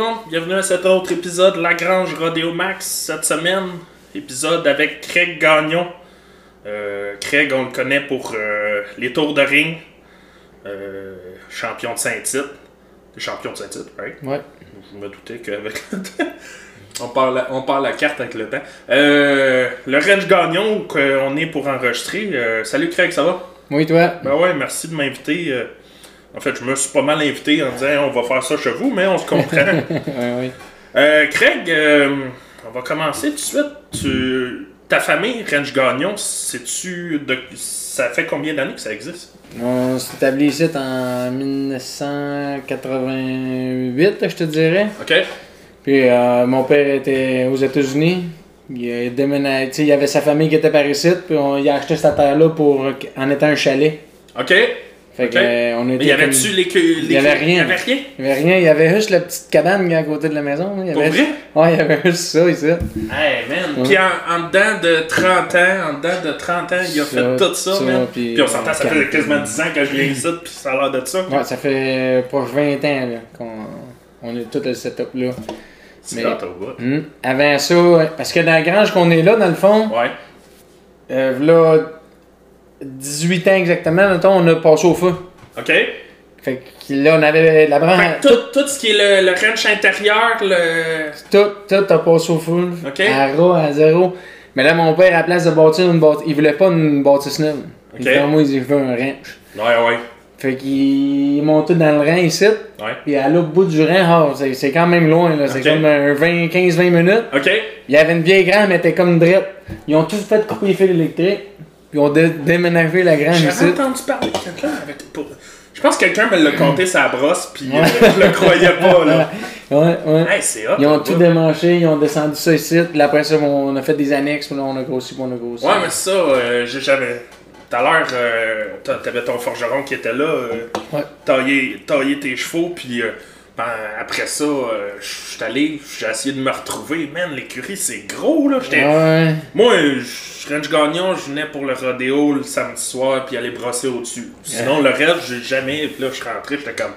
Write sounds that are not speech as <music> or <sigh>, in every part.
monde, bienvenue à cet autre épisode de La Grange Rodeo Max. Cette semaine, épisode avec Craig Gagnon. Euh, Craig, on le connaît pour euh, les tours de ring. Euh, champion de Saint-Tite. T'es champion de Saint-Tite, right? Ouais. Je me doutais qu'avec le temps. On parle, la, on parle la carte avec le temps. Le Range Gagnon qu'on est pour enregistrer. Salut Craig, ça va? Oui, toi? Ben ouais, merci de m'inviter. En fait, je me suis pas mal invité en disant Hey, on va faire ça chez vous, mais on se comprend. <laughs> ouais, ouais. Euh, Craig, euh, on va commencer tout de suite. Tu, ta famille, Range Gagnon, sais-tu de, ça fait combien d'années que ça existe? On s'est établi ici en 1988, je te dirais. OK? Puis euh, mon père était aux États-Unis. Il, a déménagé, tu sais, il avait sa famille qui était par ici, puis on, il a acheté cette terre-là pour en étant un chalet. OK? Fait Ok. que, euh, on Mais était y comme- avait-tu les queues? Il y avait rien. Y avait rien? Il y avait rien, il y avait juste la petite cabane à côté de la maison. Il y Pour avait... vrai? Ouais, il y avait juste ça ici. Hey man! Ouais. Puis en, en dedans de 30 ans, en dedans de 30 ans, il a Ça, fait tout ça, ça, man. puis- Puis on s'entend, ça fait quasiment 10 ans que je viens ici, puis ça a l'air de ça. Ouais, ça fait proche 20 ans là, qu'on on est tout le setup-là. C'est mais-. Hmm. Avant ça, parce que dans la grange qu'on est là, dans le fond, Ouais. euh, là, 18 ans exactement, mettons, on a passé au feu. OK? Fait que là, on avait la branche. Tout, tout ce qui est le, le ranch intérieur, le. Tout, tout a passé au feu. Ok. À ras, à zéro. Mais là, mon père, à la place de bâtir une bâtisse, il voulait pas une bâtisse neuve. Il Ok. fait, moi, il veut un ranch. Ouais, ouais. Fait qu'il monté dans le rang ici. Ouais. Puis à l'autre bout du rang, ah, c'est c'est quand même loin, là. C'est Ok. comme un 20, 15-20 minutes. OK? Il y avait une vieille grange, mais elle était comme drette. Ils ont tous fait couper les fils électriques. Puis ils ont dé- déménagé la grange ici. J'avais entendu parler de quelqu'un avec. pour- Je pense que quelqu'un me l'a compté sa brosse, puis euh, je le croyais pas, là. Ouais, ouais. Hey, hot. Ils ont tout démanché, ils ont descendu ça ici. Puis après ça, on a fait des annexes, puis là, on a grossi, puis on a grossi. Ouais, mais ça, euh, j'ai- j'avais. Tout à l'heure, euh, t'a- t'avais ton forgeron qui était là, euh, Ouais. tailler, tailler tes chevaux, puis euh, après ça, euh, je suis allé, j'ai essayé de me retrouver. Man, l'écurie, c'est gros, là. Ouais. Moi, je Range Gagnon, je venais pour le rodéo le samedi soir, puis aller brosser au-dessus. Sinon, le reste, j'ai jamais. Puis là, je suis rentré, j'étais comme.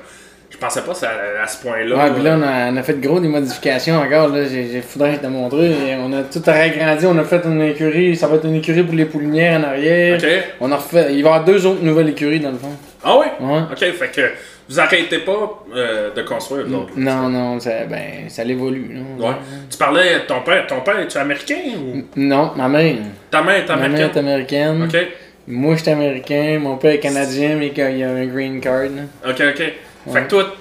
Je pensais pas à, à ce point-là. Ouais, puis là, on a, on a fait gros des modifications encore. Là, j'ai, faudrait te montrer. Et On a tout agrandi, on a fait une écurie. Ça va être une écurie pour les poulinières en arrière. Ok. On a refait. Il va y avoir deux autres nouvelles écuries dans le fond. Ah ouais? Ouais. Ok, fait que vous arrêtez pas euh, de construire, vous autres. Non, non, ça, ben, ça l'évolue. là. Ouais. Tu parlais de ton père. Ton père, es-tu américain ou? Non, ma mère. Ta mère est Ma mère américaine? est américaine. Ok, Moi, je suis américain. Mon père est canadien, mais il a un green card. là. ok, ok. Fait que toi,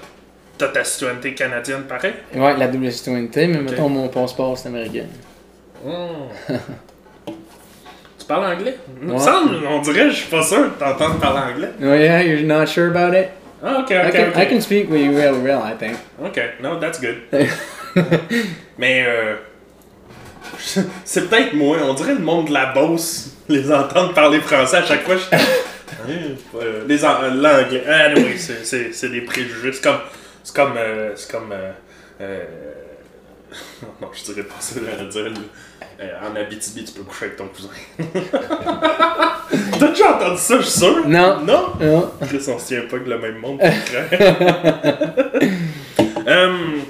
t'as ta citoyenneté canadienne pareil? Ouais, la double citoyenneté, mais mettons mon passeport, c'est américain. Hmm. <laughs> tu parles anglais? Ouais. semble, on dirait, je suis pas sûr de t'entendre parler anglais. Oh yeah, you're not sure about it? Ah, ok, I, ok, can, ok. I can speak with you real well, I think. Ok, no, that's good. <laughs> Mais euh, c'est peut-être moi, on dirait le monde de la Beauce, les entendre parler français à chaque fois. Je... Euh, les en- euh, l'anglais. Anyway, c'est- des préjugés. C'est comme. C'est comme. euh, c'est comme. euh, <laughs> non, je dirais pas ça, j'allais dire. Euh, en Abitibi, tu peux coucher avec ton cousin. <laughs> T'as déjà entendu ça, je suis sûr? Non. Non? Non. Chris, on se tient pas que le même monde. <laughs> Hum,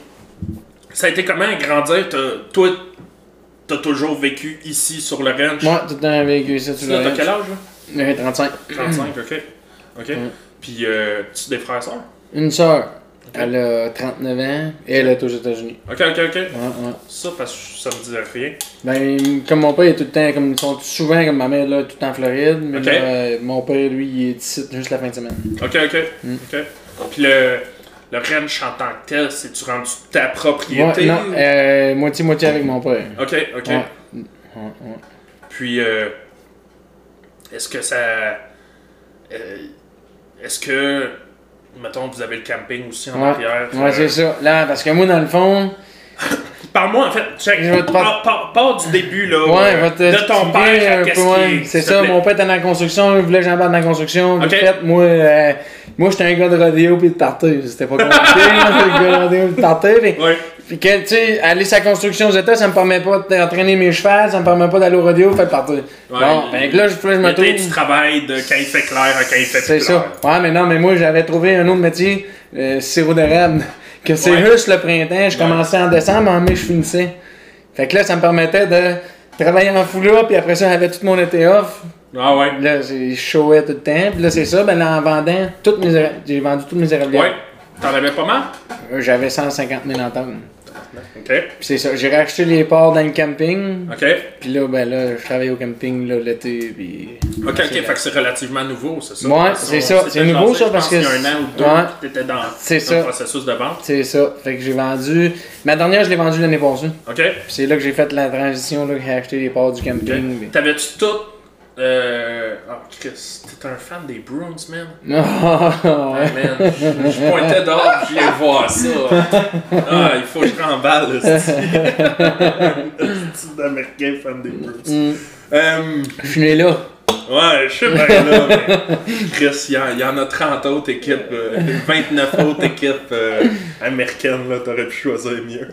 ça a été comment grandir? T'as- toi, t'as toujours vécu ici sur le ranch? Moi, tout le temps vécu ça, tu Tu T'as l'as. quel âge? Là? Ouais, 35. 35, ok. Ok. Puis, euh, tu des frères et sœurs? Une soeur. Elle a 39 ans et elle est aux États-Unis. Ok, ok, ok. Ouais, ouais. Ça, parce que ça me disait rien. Ben, comme mon père est tout le temps, comme ils sont souvent comme ma mère là, tout le temps en Floride, mais là, euh, mon père lui, il est ici juste la fin de semaine. Ok, ok. Mm. ok. Puis, le, le ranch en tant que tel, c'est-tu rendu ta propriété? Ouais, non, euh, moitié-moitié avec mon père. Ok, ok. Puis, euh, est-ce que ça. euh, est-ce que. Mettons, vous avez le camping aussi en Ouais. arrière. Ouais, euh, c'est ça. Là, parce que moi, dans le fond, <laughs> Parle-moi, en fait, check. Je vais te pars- pars du début, là. Ouais, euh, te de ton père, un qu'est-ce ouais. qui C'est ça, mon père était dans la construction, il voulait que j'embarque dans la construction. Ok. Vite fait, moi, euh, moi j'étais un gars de rodéo puis de party. C'était pas compliqué, <laughs> là, le gars de rodéo puis de party. Puis Ouais. Puis que, tu sais, aller sa construction aux États, ça me permet pas d'entraîner mes chevals, ça me permet pas d'aller au rodéo, fait partir. bon, fait que là, je, je me trouve. travailles de quand il fait clair à quand il fait C'est ça. Ouais, mais non, mais moi, j'avais trouvé un autre métier, euh, sirop d'érable, <laughs> que c'est Ouais. juste le printemps. Je Ouais. commençais en décembre, en mai, je finissais. Fait que là, ça me permettait de travailler en foulard, puis après ça, j'avais tout mon été off. Ah ouais. Là, j'ai showé tout le temps. Puis là, c'est ça, ben là, en vendant toutes mes j'ai vendu toutes mes érablières. Ouais. T'en avais pas mal? Euh, J'avais 150 000 en tonnes. Ok. Puis c'est ça, j'ai racheté les ports dans le camping. Ok. Puis là, ben là, je travaille au camping là, l'été, puis... Ok, ok. Fait que c'est relativement nouveau, c'est ça? Ouais, c'est ça. C'est nouveau, ça, parce que- Il y a un an ou deux, Ouais. tu étais dans, C'est dans ça. le processus de vente. C'est ça. Fait que j'ai vendu... Ma dernière, je l'ai vendue l'année passée. Ok. Puis c'est là que j'ai fait la transition, là, que j'ai acheté les parts du camping. puis- T'avais-tu tout. Euh. Oh, Chris, t'es un fan des Bruins, man? Ah, <laughs> Ah, ouais. man, je, je pointais dehors, je viens voir ça. <laughs> Ah, il faut que je remballe, le style d'américain fan des Bruins. Mm. Euh, Je suis né là. ouais, je sais bien là, mais Chris, il y, en- il y en a 30 autres équipes, euh, 29 autres équipes euh, américaines, là, t'aurais pu choisir mieux.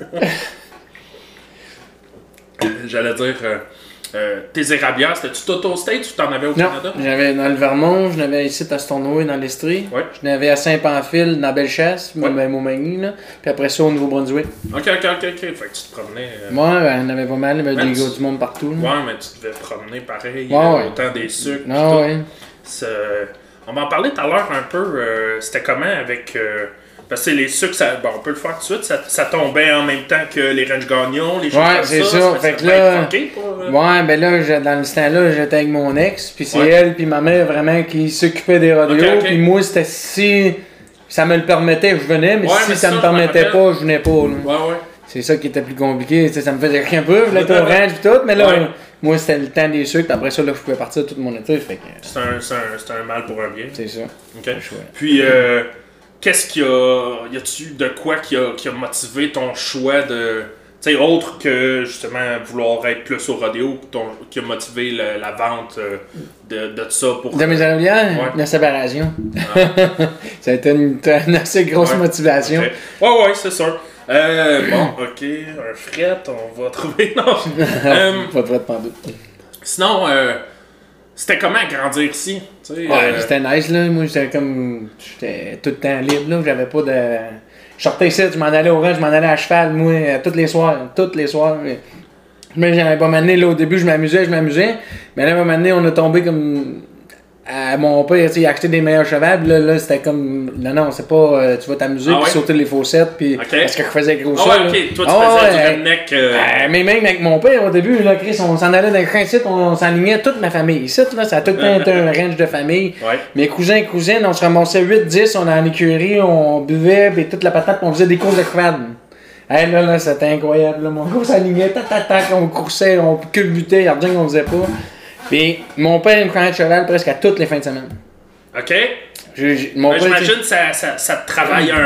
<laughs> J'allais dire, euh, euh, tes érablières, c'était-tu tout au States ou t'en avais au Non, Canada? j'avais dans le Vermont, je n'avais ici à Stornoway dans l'Estrie. Ouais. Je n'avais à Saint-Pamphile, dans Bellechasse, Ouais. ouais. Montmagny, là. Puis après ça, au Nouveau-Brunswick. Ok, ok, ok, ok. Fait que tu te promenais. euh, Moi, ben, on avait pas mal, il y avait Ouais, des gars du monde partout. là. Ouais, mais tu devais te promener pareil. Ouais, euh, ouais. Autant des sucres. pis Ah ouais. On va en parler tout à l'heure un peu. euh, C'était comment avec. Euh, parce que les sucres, ça, bon, on peut le faire tout de suite. Ça, ça tombait en même temps que les range gagnons, les choses Ouais, comme c'est ça. ça. que Fait que là- pour, euh, Ouais, ben là, je- dans ce temps-là, j'étais avec mon ex, puis c'est Ouais. elle puis ma mère vraiment qui s'occupaient des rodéos, Ok, ok. puis moi, c'était si ça me le permettait, je venais, mais Ouais, si mais ça ça, me permettait me pas, je venais pas. là. Ouais, ouais. C'est ça qui était plus compliqué, ça me faisait rien peu, là, au range pis tout, mais là, Ouais. moi, c'était le temps des sucres, puis après ça, là, je pouvais partir tout mon été, fait que C'est un, c'est un, c'est un mal pour un bien. c'est ça. Ok. Puis, euh, qu'est-ce qu'il y a. Y a-tu de quoi qui a, qui a motivé ton choix de. Tu sais, autre que justement vouloir être plus au rodéo, ton, qui a motivé la vente euh, de, de ça pour. De mes érablières, Ouais. la séparation. <laughs> ça a été une, une assez grosse Ouais. motivation. Ouais, ouais, c'est sûr. Euh, bon, ok, un fret, on va trouver. Non. <laughs> Euh, Pas de pantoute. sinon, euh, c'était comment grandir ici? Ouais, euh, c'était nice, là. Moi, j'étais comme. J'étais tout le temps libre, là. J'avais pas de. Je sortais ici, je m'en allais au ranch, je m'en allais à cheval, moi, euh, tous les soirs. Tous les soirs. Mais j'avais pas m'amener, là, au début, je m'amusais, je m'amusais. Mais là, à un moment donné, on a tombé comme. À mon père, il a acheté des meilleurs chevals, là, là c'était comme. Non, non, c'est pas. euh, tu vas t'amuser, Ah puis sauter les fossettes, puis. Ok. Parce que je faisais gros Ah ça. ouais, ok, toi tu Ah faisais ouais, du redneck. euh, euh, mais même avec mon père, au début, là, Chris, on s'en allait dans le train site, on s'alignait toute ma famille. Ici, là, ça a tout le temps été un <laughs> range de famille. Ouais. Mes cousins et cousines, on se ramassait 8-10, on allait en écurie, on buvait, puis toute la patate, on faisait des courses de cheval. Hey, là, là, c'était incroyable. Là. Mon gars s'alignait, tac, tac, tac, on coursait, on culbutait, il y a rien qu'on faisait pas. Puis mon père, il me prenait de cheval presque à toutes les fins de semaine. Ok? Je- je- mon Ben, père, J'imagine que ça, ça, ça te travaille un,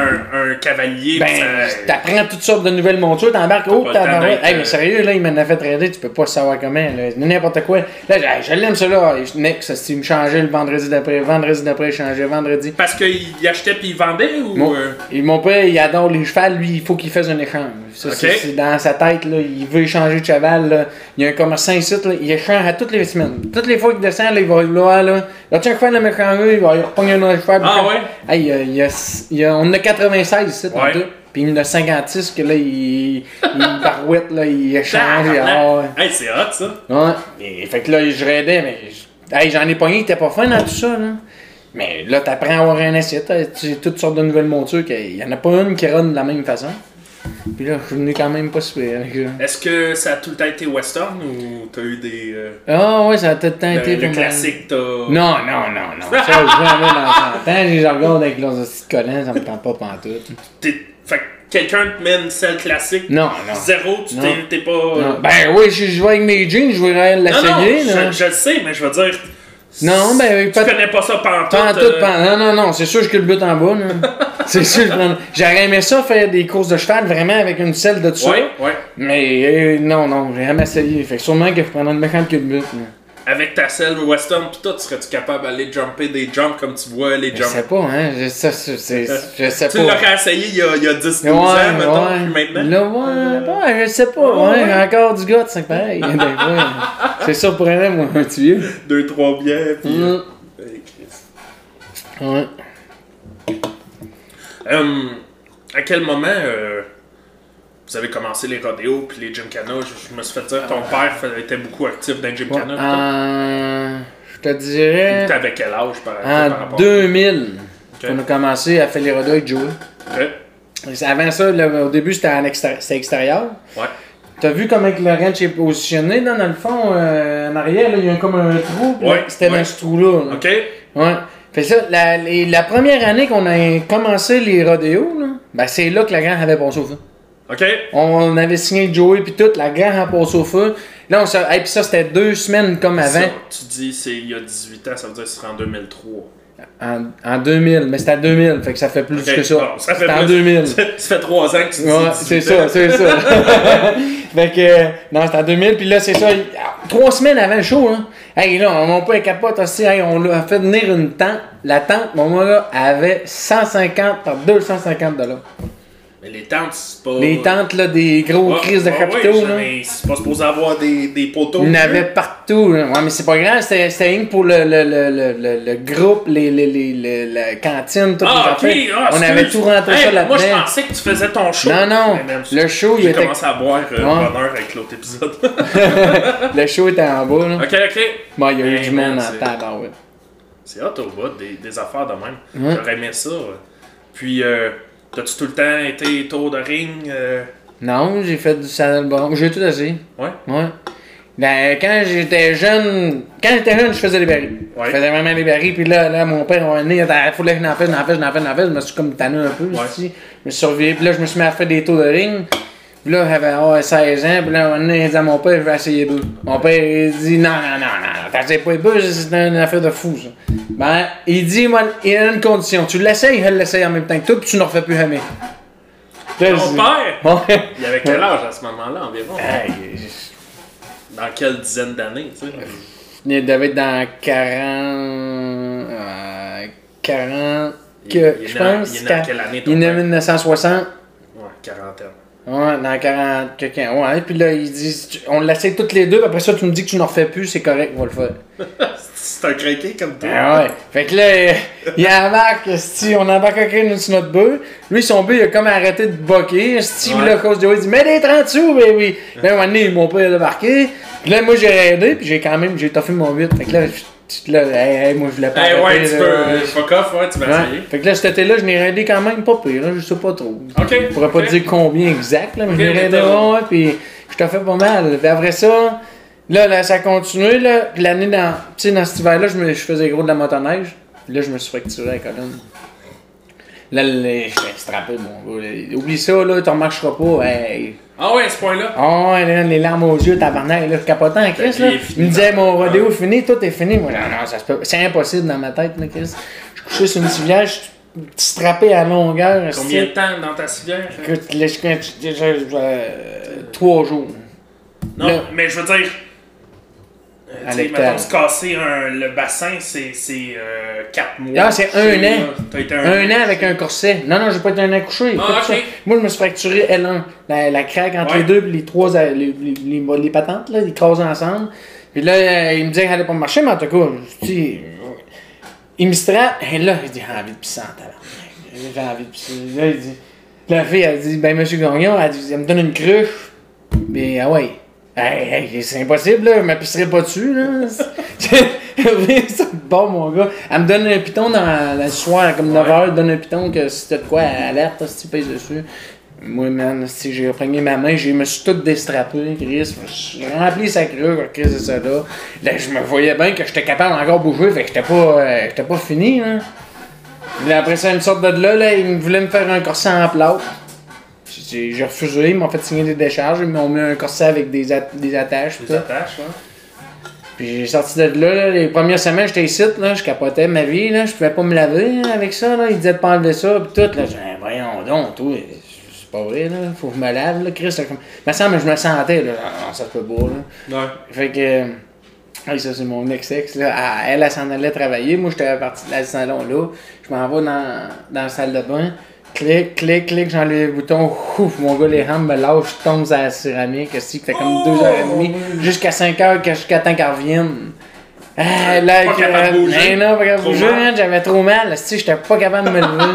un cavalier. Ben, ça- t'apprends toutes sortes de nouvelles montures, t'embarques, oh, Pas le temps tabarouette. d'être, Hey, mais euh, sérieux, là, il m'en a fait trader, tu peux pas savoir comment, là. N'importe quoi. Là, j'ai- je l'aime, ça, là. Et je- Next, ça, il me changeait le vendredi d'après, vendredi d'après, il changeait, vendredi. Parce qu'il achetait puis il vendait ou. Mon, euh, et mon père, il adore les chevals, lui, il faut qu'il fasse un échange. Ça, c'est- dans sa tête, là, il veut échanger de cheval. Là. Il y a un commerçant ici, là, il échange à toutes les semaines. Toutes les fois qu'il descend, là, il va vouloir, là, là, tu un cheval à m'échanger, il va repogner un autre cheval. Ah puis- ouais? Hey, il y a- il y a- il y a- on a 96 ici, Ouais. Puis il y en a 56 que là, il, il barouette, là, il échange. ah, ouais. Hey, c'est hot ça. Ouais. Et, fait que là, je raidais, mais hey, j'en ai pogné, t'es pas fin dans tout ça, là. Mais là, t'apprends à avoir un assiette, tu toutes sortes de nouvelles montures, qu'il y en a pas une qui run de la même façon. Puis là, je suis venu quand même pas super avec ça. Est-ce que ça a tout le temps été western ou t'as eu des. euh, Ah ouais, ça a tout le temps le, été le classique, t'as. Non, non, non, non. Ça, je jamais dans 100 ans, les regarde avec leurs petits collants, ça me tente pas pantoute. T'es- Fait que quelqu'un te met une selle classique. Non, non. Zéro, tu Non. t'es t'es pas. Non. Ben oui, je vais avec mes jeans, je voudrais non, non, l'essayer, là. je, je le sais, mais je veux dire. Non, ben, Tu pas connais pas ça pantoute. Tout, euh, pas- Non, non, non, c'est sûr que je le but en bas. là. <laughs> c'est sûr. je J'aurais aimé ça faire des courses de cheval vraiment avec une selle de dessus. Ouais, ouais. Mais euh, non, non, j'ai jamais essayé. Fait que sûrement que je prendrais une méchante que de but. avec ta selle western pis tout, serais-tu capable d'aller jumper des jumps comme tu vois les Je jumps? sais pas, hein. Je, ça, c'est- <laughs> je sais Tu pas. l'aurais essayé il y a, il y a 10-12 Ouais, ans, mettons, puis maintenant? Là, ouais, ouais, je sais pas, Ouais, encore du gars, <laughs> c'est pareil. C'est surprenant, moi, un tuyau. Deux, trois bières, pis... Mm. euh, Chris. Ouais. Hum, à quel moment euh, vous avez commencé les rodéos puis les gymkhana? Je, je me suis fait dire que ton père fait- était beaucoup actif dans les gymkhana. en- je te dirais, T'avais quel âge par, par en rapport 2000, Ok. on a commencé à faire les rodés avec Joey. Ok. Avant ça, au début, c'était en extér- c'était extérieur. Ouais. T'as vu comment que le ranch est positionné, là, dans le fond, euh, en arrière, là, il y a comme un trou. puis là, Ouais, C'était ouais. dans ce trou-là. là. Ok? Ouais. Fait ça, la, les- la première année qu'on a commencé les rodéos, là, ben c'est là que la grande avait passé au feu. Ok? On avait signé Joey puis tout, la grande a passé au feu. Là, on. Hey, puis ça, c'était deux semaines comme avant. Ça, tu dis c'est il y a 18 ans, ça veut dire que ce serait en 2003. En, en 2000, mais c'était en 2000, fait que ça fait plus que ça. bon, ça fait c'était en plus. 2000. <laughs> ça fait 3 ans que tu dis Ouais, 18 c'est ça, c'est ça. <laughs> <laughs> fait que, euh, non, c'était en 2000, puis là, c'est ça. ah, Trois semaines avant le show, là. Hey, là, mon père capote aussi, hey, on l'a fait venir une tente. La tente, mon gars, avait 150 par 250 dollars. Mais les tentes, c'est pas. Les tentes, là, des gros crises de capitaux, là. Mais c'est pas supposé avoir des, des poteaux. Il y en avait partout. là. Ouais, mais c'est pas grave, c'était rien pour le, le, le, le, groupe, les, les, les, la cantine, toutes Ah. Ah, On avait tout rentré Hey, ça là-dedans. Moi, je pensais que tu faisais ton show. Non, non. Même, Le show, il J'ai était, commencé à boire euh, bonheur avec l'autre épisode. <laughs> le show était en bas. Là. ok, ok. Bon, il y a eu du monde en table, ouais. C'est hot au bout, des, des affaires de même. J'aurais aimé ça. Puis, euh, t'as-tu tout le temps été tour de ring? euh, Non, j'ai fait du saddle bronc. J'ai tout essayé. Ouais? Ouais. Ben, quand j'étais jeune, quand j'étais jeune, je faisais des barils. Ouais. Je faisais vraiment des barils, puis là, là, mon père, on est né, il fallait que j'en fasse, j'en fasse, j'en fasse. Je me suis comme tanné un peu, Ouais. Je me suis surveillé, puis là, je me suis mis à faire des tours de ring. Puis là, j'avais ah, 16 ans, puis là, un moment il dit à mon père, je vais essayer deux. Mon père, il dit, non, non, non, non, t'essayes pas les deux, c'est une affaire de fou, ça. Ben, il dit, moi, il y a une condition. Tu l'essayes, elle l'essaye en même temps que toi, puis tu ne refais plus jamais. Dis, père? Ouais. Il avait quel âge à ce moment-là environ? Hey, Dans quelle dizaine d'années, tu sais? Il devait être dans 40. euh, 40. Il- Que, il je pense. il est né en quelle année, ton Il est né en père? 1960. Ouais, quarantaine. Ouais, dans 40. Quelqu'un. Ouais, puis là, il dit tu- on l'essaie toutes les deux, puis après ça, tu me dis que tu n'en refais plus, c'est correct, on va le faire. <laughs> C'est un craqué comme toi. Ah ouais. Fait que là, il embarque, si on embarque quelqu'un sur notre bœuf. Lui, son bœuf, il a comme arrêté de boquer. Si, Ouais. là, à cause de il dit, mets des 30 sous, oui. Là, un moment donné, mon père a débarqué. Puis là, moi, j'ai aidé, puis j'ai quand même, j'ai toffé mon 8. Fait que là, je- là, hey, hey, moi, je voulais pas. Eh ouais, tu là. peux. euh, Fuck off, ouais, tu vas essayer. Fait que là, cet été-là, je n'ai aidé quand même pas pire, là, je sais pas trop. Ok. Je pourrais pas te dire combien exact, là, mais je l'ai mais aidé, t'as- ouais, puis je t'ai fait pas mal. Puis après ça, là, là ça a continué, là, puis l'année dans, tu sais, dans cet hiver-là, je, me- je faisais gros de la motoneige, puis là, je me suis fracturé la colonne. Là, là, j'étais strappé, mon gars. là. Oublie ça, là, tu remarcheras pas. Hey. Ah ouais, à ce point-là? Oh, ouais, là, les larmes aux yeux, tabarnak, là, je capotais en Chris, là. Il me disait, mon rodéo est fini, tout est fini. Moi, non, non, ça se peut. C'est impossible dans ma tête, là, Chris. Je couché sur une civière, je suis strappé à longueur. Combien de temps dans ta civière? Écoute, là, je déjà euh, trois jours. Non, mais je veux dire. Euh, À l'hectare. mettons, se casser un, le bassin, c'est 4 mois. Ah, c'est un an. Été Un an avec un corset. Non, non, j'ai pas été un an couché. Ah. Moi, je me suis fracturé L1. La, la craque entre Ouais. les deux, puis les trois, euh, les, les, les, les patentes, là, ils crasent ensemble. Puis là, euh, il me disait qu'elle allait pas marcher, mais en tout cas, je dis, euh, il me strappe, et là, il dit, j'ai envie de pisser en tabarnak. J'ai envie de pisser. Là, il dit, la fille, elle dit, ben, monsieur Gagnon, elle, dit, elle me donne une cruche. Mais, ah ouais. Hey, hey, c'est impossible, là, je m'appuierai pas dessus, là. c'est <laughs> bon, mon gars. Elle me donne un piton dans, le soir, comme 9h, elle donne un piton que si t'as de quoi, alerte, si tu pèses dessus. Moi, man, si j'ai repris ma main, je me suis tout déstrappé, Chris. J'ai rempli sa crue, Chris, c'est ça là. Là, je me voyais bien que j'étais capable d'encore bouger, fait que j'étais pas, euh, j'étais pas fini, là. Là, après ça, une sorte de là, là, ils voulaient me faire un corset en plâtre. J'ai refusé, ils m'ont fait signer des décharges, ils m'ont mis un corset avec des, at- des attaches. Tout. attaches, là. Puis j'ai sorti de là, là, les premières semaines, j'étais ici, là, je capotais ma vie, là, je pouvais pas me laver hein, avec ça, là, ils disaient de pas enlever ça, puis tout, là, j'ai voyons donc, toi, c'est pas vrai, là, faut que je me lave, là, Chris, là, comme... me semble je me sentais, là, non, ça peut pas, là. Ouais. Fait que, Ah, ça, c'est mon ex-ex. Là. Elle, elle, elle s'en allait travailler. Moi, j'étais parti de la salon là. Je m'en vais dans, dans la salle de bain. Clic, clic, clic, j'enlève le bouton. Ouf, mon gars, les hands me lâchent, je tombe sur la céramique. Aussi, fait comme Oh! 2h30 jusqu'à 5h jusqu'à temps qu'elle revienne. Ah, là, Pas que- capable de bouger. Mais non, pas capable de bouger, j'avais trop mal. Si, j'étais pas capable de me lever.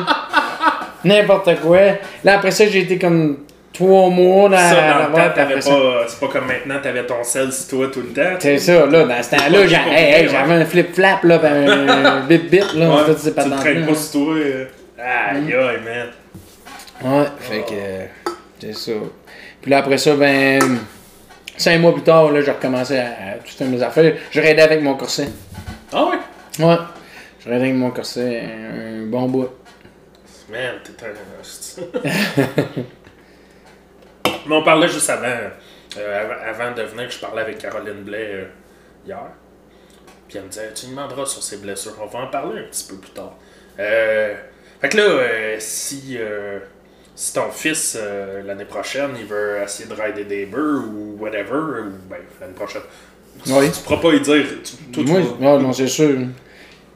<laughs> N'importe quoi. Là, après ça, j'ai été comme 3 mois dans Ça, dans la le temps, boîte, t'avais après ça- pas. C'est pas comme maintenant, t'avais ton sel sur toi tout le temps. C'est ça, là, dans ce temps-là, hey, hey, j'avais un flip-flap, là, pis un bip-bip, là, Ouais, toutes ces tu traînes pas sur toi. euh. Aïe, aïe, man. Ouais, fait que. C'est ça. Puis là, après ça, ben. Cinq mois plus tard, là, j'ai recommencé à, à tout faire mes affaires. Je raidais avec mon corset. Ah ouais? Ouais. Je raidais avec mon corset un, un bon bout. Man, t'es un. Mais on parlait juste avant, euh, av- avant de venir, je parlais avec Caroline Blais euh, hier. Puis elle me disait, tu demanderas sur ses blessures. On va en parler un petit peu plus tard. Euh, fait que là, euh, si, euh, si ton fils, euh, l'année prochaine, il veut essayer de rider des beurs ou whatever, ou ben, l'année prochaine, tu- Oui. tu pourras pas lui dire. Tu, toi, tu Moi, vas- non, non, c'est sûr.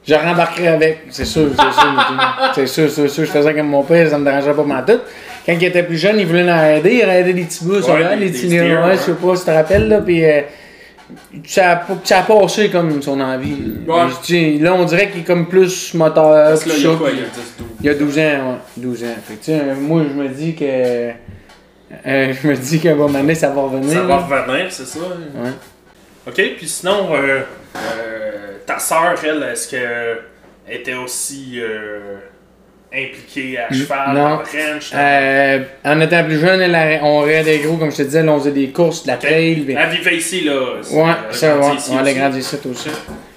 Je rembarquerai avec, c'est sûr, c'est sûr. C'est sûr, c'est sûr. Je faisais comme mon père, ça me dérangeait pas mal tout. Quand il était plus jeune, il voulait nous aider, il raidait des petits bouts, Ouais, là, les petits ouais. je sais pas si tu te rappelles, là, puis euh, ça, a, ça a passé comme son envie. Ouais. Là, on dirait qu'il est comme plus moteur, Parce là, il y a quoi, il y a 10, 12. il y a 12 ans, ouais. 12 ans. Fait que, sais, moi, je me dis que. euh, je me dis qu'à un moment donné, ça va revenir. Ça va revenir, c'est ça? Ouais. Ok, puis sinon, euh, euh, ta soeur, elle, est-ce qu'elle était aussi impliquée à cheval, non. le ranch? Euh, en étant plus jeune, on raidait gros, comme je te disais, là, on faisait des courses, de la trail. Elle vivait ici, là. Ouais, ça, ouais. ici on allait aussi. grandir ici aussi.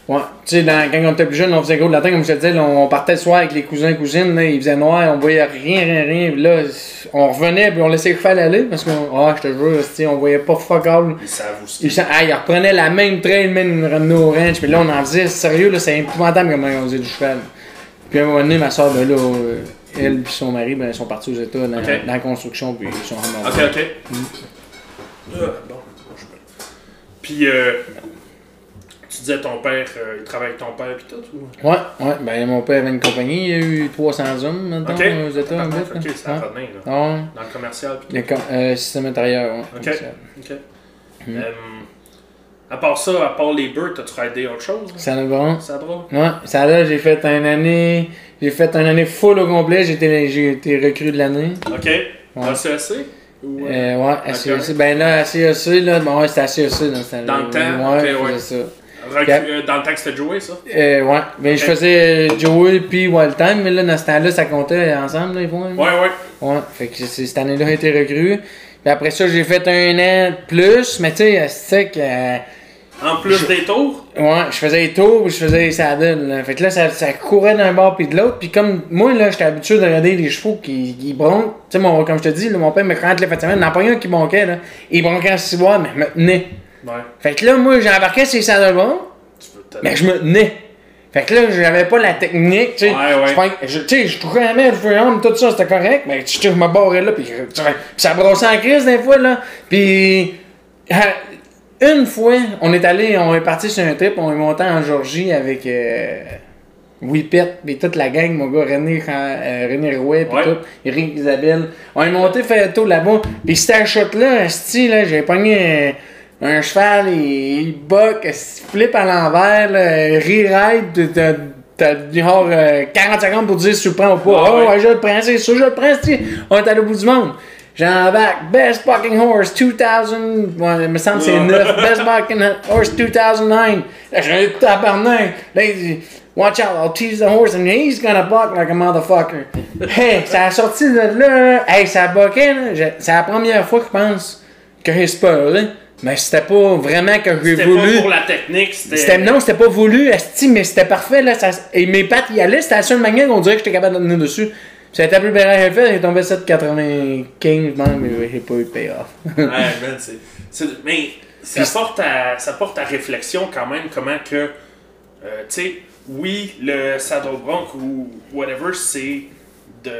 Ouais, tu sais, quand on était plus jeune, on faisait gros de latin, comme je te disais, là, on partait le soir avec les cousins et cousines, là, il faisait noir, on voyait rien, rien, rien. Puis là, on revenait, puis on laissait le cheval aller, parce qu'on, ah, je te jure, on voyait pas fuck all. Ils savent. Ils, ah, ils reprenaient la même trail, même ils nous ramenaient au ranch. Puis là, on en faisait, sérieux, là, c'est épouvantable comment on faisait du cheval. Puis à un moment donné, ma soeur, ben là, euh, elle et son mari, ben, ils sont partis aux États dans, Ok. dans la construction, puis ils sont Ok, remontés. ok. Ah, bon, je peux- Puis, euh, tu disais ton père, euh, il travaille avec ton père, puis tout, ou? Ouais, ouais, ben mon père avait une compagnie, il y a eu 300 hommes maintenant Ok. aux États. Ah, bout, là. ok, ça revenait, là. Dans le commercial, puis Le com- euh, système intérieur, ouais. Ok. commercial. Ok. À part ça, à part les beurs, t'as-tu raidé autre chose? Ça va bon. Ça drôle? Ouais, ça là, j'ai fait une année. J'ai fait une année full au complet, j'ai été, j'ai été recrue de l'année. Ok. Le CEC? Ou, euh, Euh, ouais. Ben là, SCEC, là, bon, ouais, c'était dans ce. Dans le temps? Ouais, Ok, je ouais. ça. euh, dans le temps que c'était joué, ça? Euh, ouais, ben je faisais Joey puis Wild Time, mais là, dans ce temps-là, ça comptait ensemble, là, ils font. Ouais, ouais. Ouais, fait que c'est- cette année-là, j'ai été recrue. Puis après ça, j'ai fait un an de plus, mais tu sais, c'est que. En plus des tours? Ouais, je faisais les tours, je faisais les saddles. là. Fait que là, ça, ça courait d'un bord puis de l'autre. Puis comme moi, là, j'étais habitué de regarder les chevaux qui, qui bronquent. Tu sais, comme je te dis, là, mon père me quand les semaine, il n'en a pas un qui bronquait, là. Il bronquait en six mois, mais il me tenait. Ouais. Fait que là, moi, j'embarquais sur les saddlebags, Tu peux te... mais je me tenais. Fait que là, j'avais pas la technique, tu sais. Ouais, ouais. Je je- Tu sais, je touchais la main, je tout ça, c'était correct. Mais tu sais, je me barrais là, puis ça brossait en crise des fois, là. Puis. <laughs> euh, Une fois, on est allé, on est parti sur un trip, on est monté en Georgie avec euh, Whippet, et toute la gang, mon gars, René, euh, René Rouet, pis Ouais. tout, Eric Isabelle. On est monté faire un tour là-bas, pis c'était un shot là, esti, là, j'ai pogné un, un cheval, il, il buck, esti, flip à l'envers, re-ride, t'as- T'as genre euh, 40 secondes pour dire si tu le prends ou pas. Ah oh, ouais. ouais, je le prends, c'est sûr, je le prends. On est allé au bout du monde. J'embarque, Best Fucking Horse 2000, ouais, il me semble que c'est Ouais. 9, Best Fucking Horse 2009. Là, j'ai un tabarnak. Là, il dit, Watch out, I'll tease the horse and he's gonna buck like a motherfucker. hey, ça a sorti de là, hey, ça a bucké, C'est la première fois que je pense que j'ai peur, Mais c'était pas vraiment que j'ai C'était voulu. pas pour la technique, c'était... C'était, non, c'était pas voulu, esti, mais c'était parfait. Là, ça, et mes pattes y allaient, c'était la seule manière qu'on dirait que j'étais capable de tenir dessus. Ça a été plus belle j'ai fait, j'ai tombé 7,95, man, mais j'ai pas eu de payoff. <laughs> Ouais, man, c'est... Mais ça porte, à, ça porte à réflexion quand même comment que... euh, tu sais, oui, le saddle bronc ou whatever, c'est de,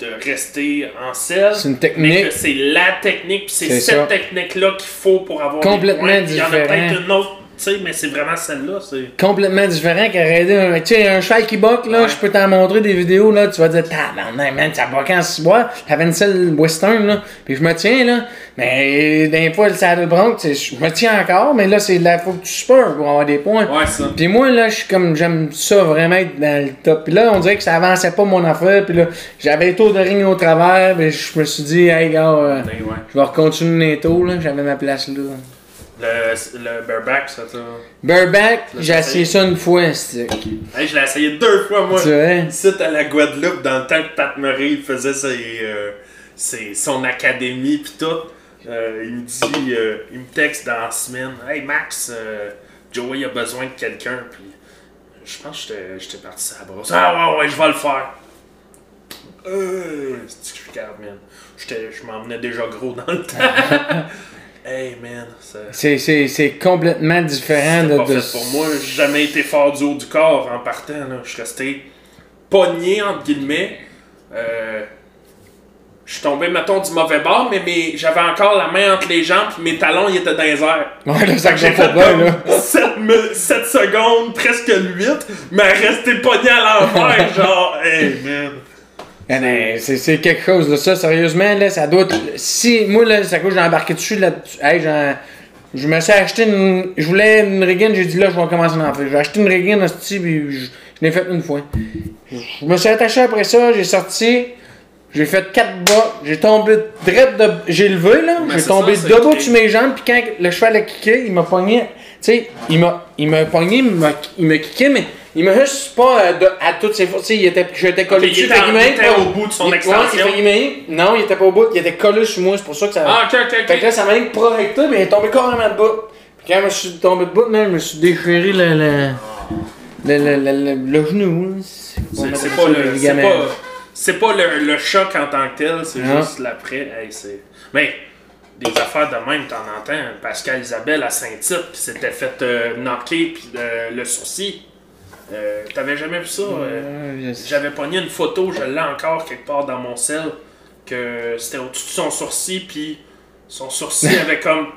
de rester en selle. C'est une Mais technique. que c'est la technique, puis c'est cette technique-là qu'il faut pour avoir des Complètement points, puis Il y en a peut-être une autre sais, mais c'est vraiment celle-là. C'est... complètement différent qu'à raider un, tu sais, un cheval qui boque, là, Ouais. je peux t'en montrer des vidéos, là, tu vas dire, tabarnak, man, ça boque en ciboire. J'avais une selle western, là, puis je me tiens, là, mais d'un fois, le saddle bronc, tu je me tiens encore, mais là, c'est là, faut que tu spurs pour avoir des points. Ouais, ça. Puis moi, là, je suis comme, j'aime ça vraiment être dans le top. Puis là, on dirait que ça avançait pas mon affaire, puis là, j'avais les tours de ring au travers, puis je me suis dit, hey, gars, euh, Ben, ouais. je vais recontinuer les tours, là, j'avais ma place là. Le, le bareback, ça t'a. Bareback, j'ai essayé ça une fois, c'est Hey, je l'ai essayé deux fois, moi. Tu vois? Ici, à la Guadeloupe, dans le temps que Pat Murray il faisait ses, euh, ses- son académie pis tout, euh, il me dit, euh, il me texte dans la semaine, Hey Max, Joey a besoin de quelqu'un, puis je pense que j'étais- parti sur la brosse. Ah ouais, ouais, je vais le faire. Euh, c'est que je suis capable, man. Je m'en venais déjà gros dans le <laughs> temps. Hey man. C'est, complètement différent de, pas de- fait pour moi. J'ai jamais été fort du haut du corps en partant. Là. Je suis resté pogné, entre guillemets. Euh, je suis tombé, mettons, du mauvais bord, mais mes- j'avais encore la main entre les jambes, puis mes talons, ils étaient dans les airs. Ouais, là, ça J'ai va fait bien, là. comme 7, secondes, presque 8, mais resté pogné à l'envers, <laughs> genre, hey man. Ah, non, c'est, quelque chose, là, ça, sérieusement, là, ça doit être... Si, moi, là, ça j'ai embarqué dessus, là, hey, j'en- je me suis acheté une... Je voulais une Regan, j'ai dit, là, je vais commencer à en faire. J'ai acheté une Regan, hostie, puis je, je l'ai faite une fois. Je me suis attaché après ça, j'ai sorti... J'ai fait quatre bas, j'ai tombé direct de. J'ai levé là, j'ai tombé debout sur mes jambes, puis quand le cheval a kické, il m'a pogné. Tu sais, il m'a il m'a pogné, il m'a il m'a kické, mais il m'a juste pas euh, de- à toutes ses forces. Tu sais, il était, j'étais collé Ok, il était il était au bout de son il- extension. il non, il était pas au bout, il était collé sur moi, c'est pour ça que ça. Ah, ok, ok, Fait que ok. là, ça m'a mis projecté, mais il est tombé carrément de bout. Puis quand je me suis tombé de bout, man, je me suis déchiré le. le. le, le, le, le- genou. C'est pas, le, c'est pas, c'est pas le, choc en tant que tel, c'est juste l'après. Hey, c'est... Mais des affaires de même, t'en entends. Pascal Isabelle à Saint-Tite qui s'était fait euh, knocker puis euh, le sourcil. Euh, T'avais jamais vu ça? euh? J'avais pogné une photo, je l'ai encore quelque part dans mon sel, que c'était au-dessus de son sourcil, puis son sourcil <laughs> avait comme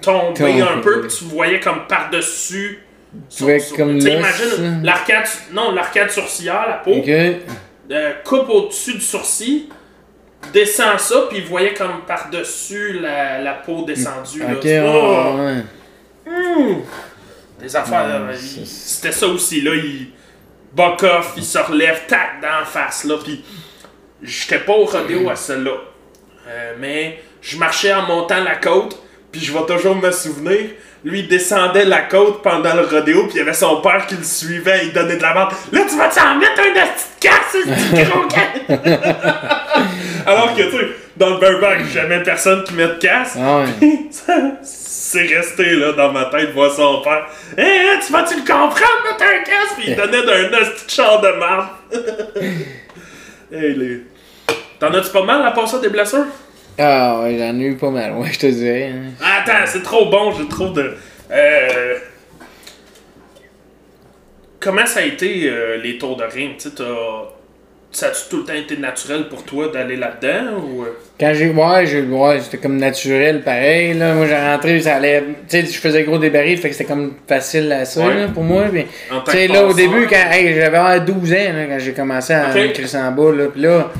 tombé un peu, puis tu voyais comme par-dessus. Tu sais, là, imagine ça. l'arcade, non, l'arcade sourcilière, la peau, euh, coupe au-dessus du sourcil, descend ça, puis il voyait comme par-dessus la, la peau descendue. là. Ouais, Oh! ouais. Mmh. Des affaires, Ouais, c'était ça aussi, là, il buck off, il se relève, tac, d'en face, là, puis j'étais pas au rodéo à celle-là, Euh, mais je marchais en montant la côte, puis je vais toujours me souvenir, lui il descendait la côte pendant le rodéo, puis il y avait son père qui le suivait, il donnait de la bande, là tu vas t'en mettre un de petite casse, ce petit gros <laughs> gars! Alors que, tu sais, dans le bareback, jamais personne qui met de casse, Ah c'est resté là dans ma tête voir son père. Hé, hein, tu vas-tu le comprendre, mettre un casque? Puis il donnait d'un de char de marde. hey, <laughs> les... T'en as-tu pas mal à part ça des blessures? Ah ouais, j'en ai eu pas mal, ouais, je te dirais. hein. Attends, c'est trop bon, j'ai trop de. Euh... Comment ça a été euh, les tours de ring? Tu sais, t'as. Ça a-tu tout le temps été naturel pour toi d'aller là-dedans ou. euh? Quand j'ai. Ouais, j'ai. Ouais, c'était comme naturel, pareil, là. Moi, j'ai rentré, ça allait. Tu sais, je faisais gros débarris, fait que c'était comme facile à ça, Ouais. là, pour moi. Puis, En tant tu sais, que là, au passeur? début, quand hey, j'avais ah, 12 ans, là, quand j'ai commencé à Ok. me crisser en bas, là. Puis là,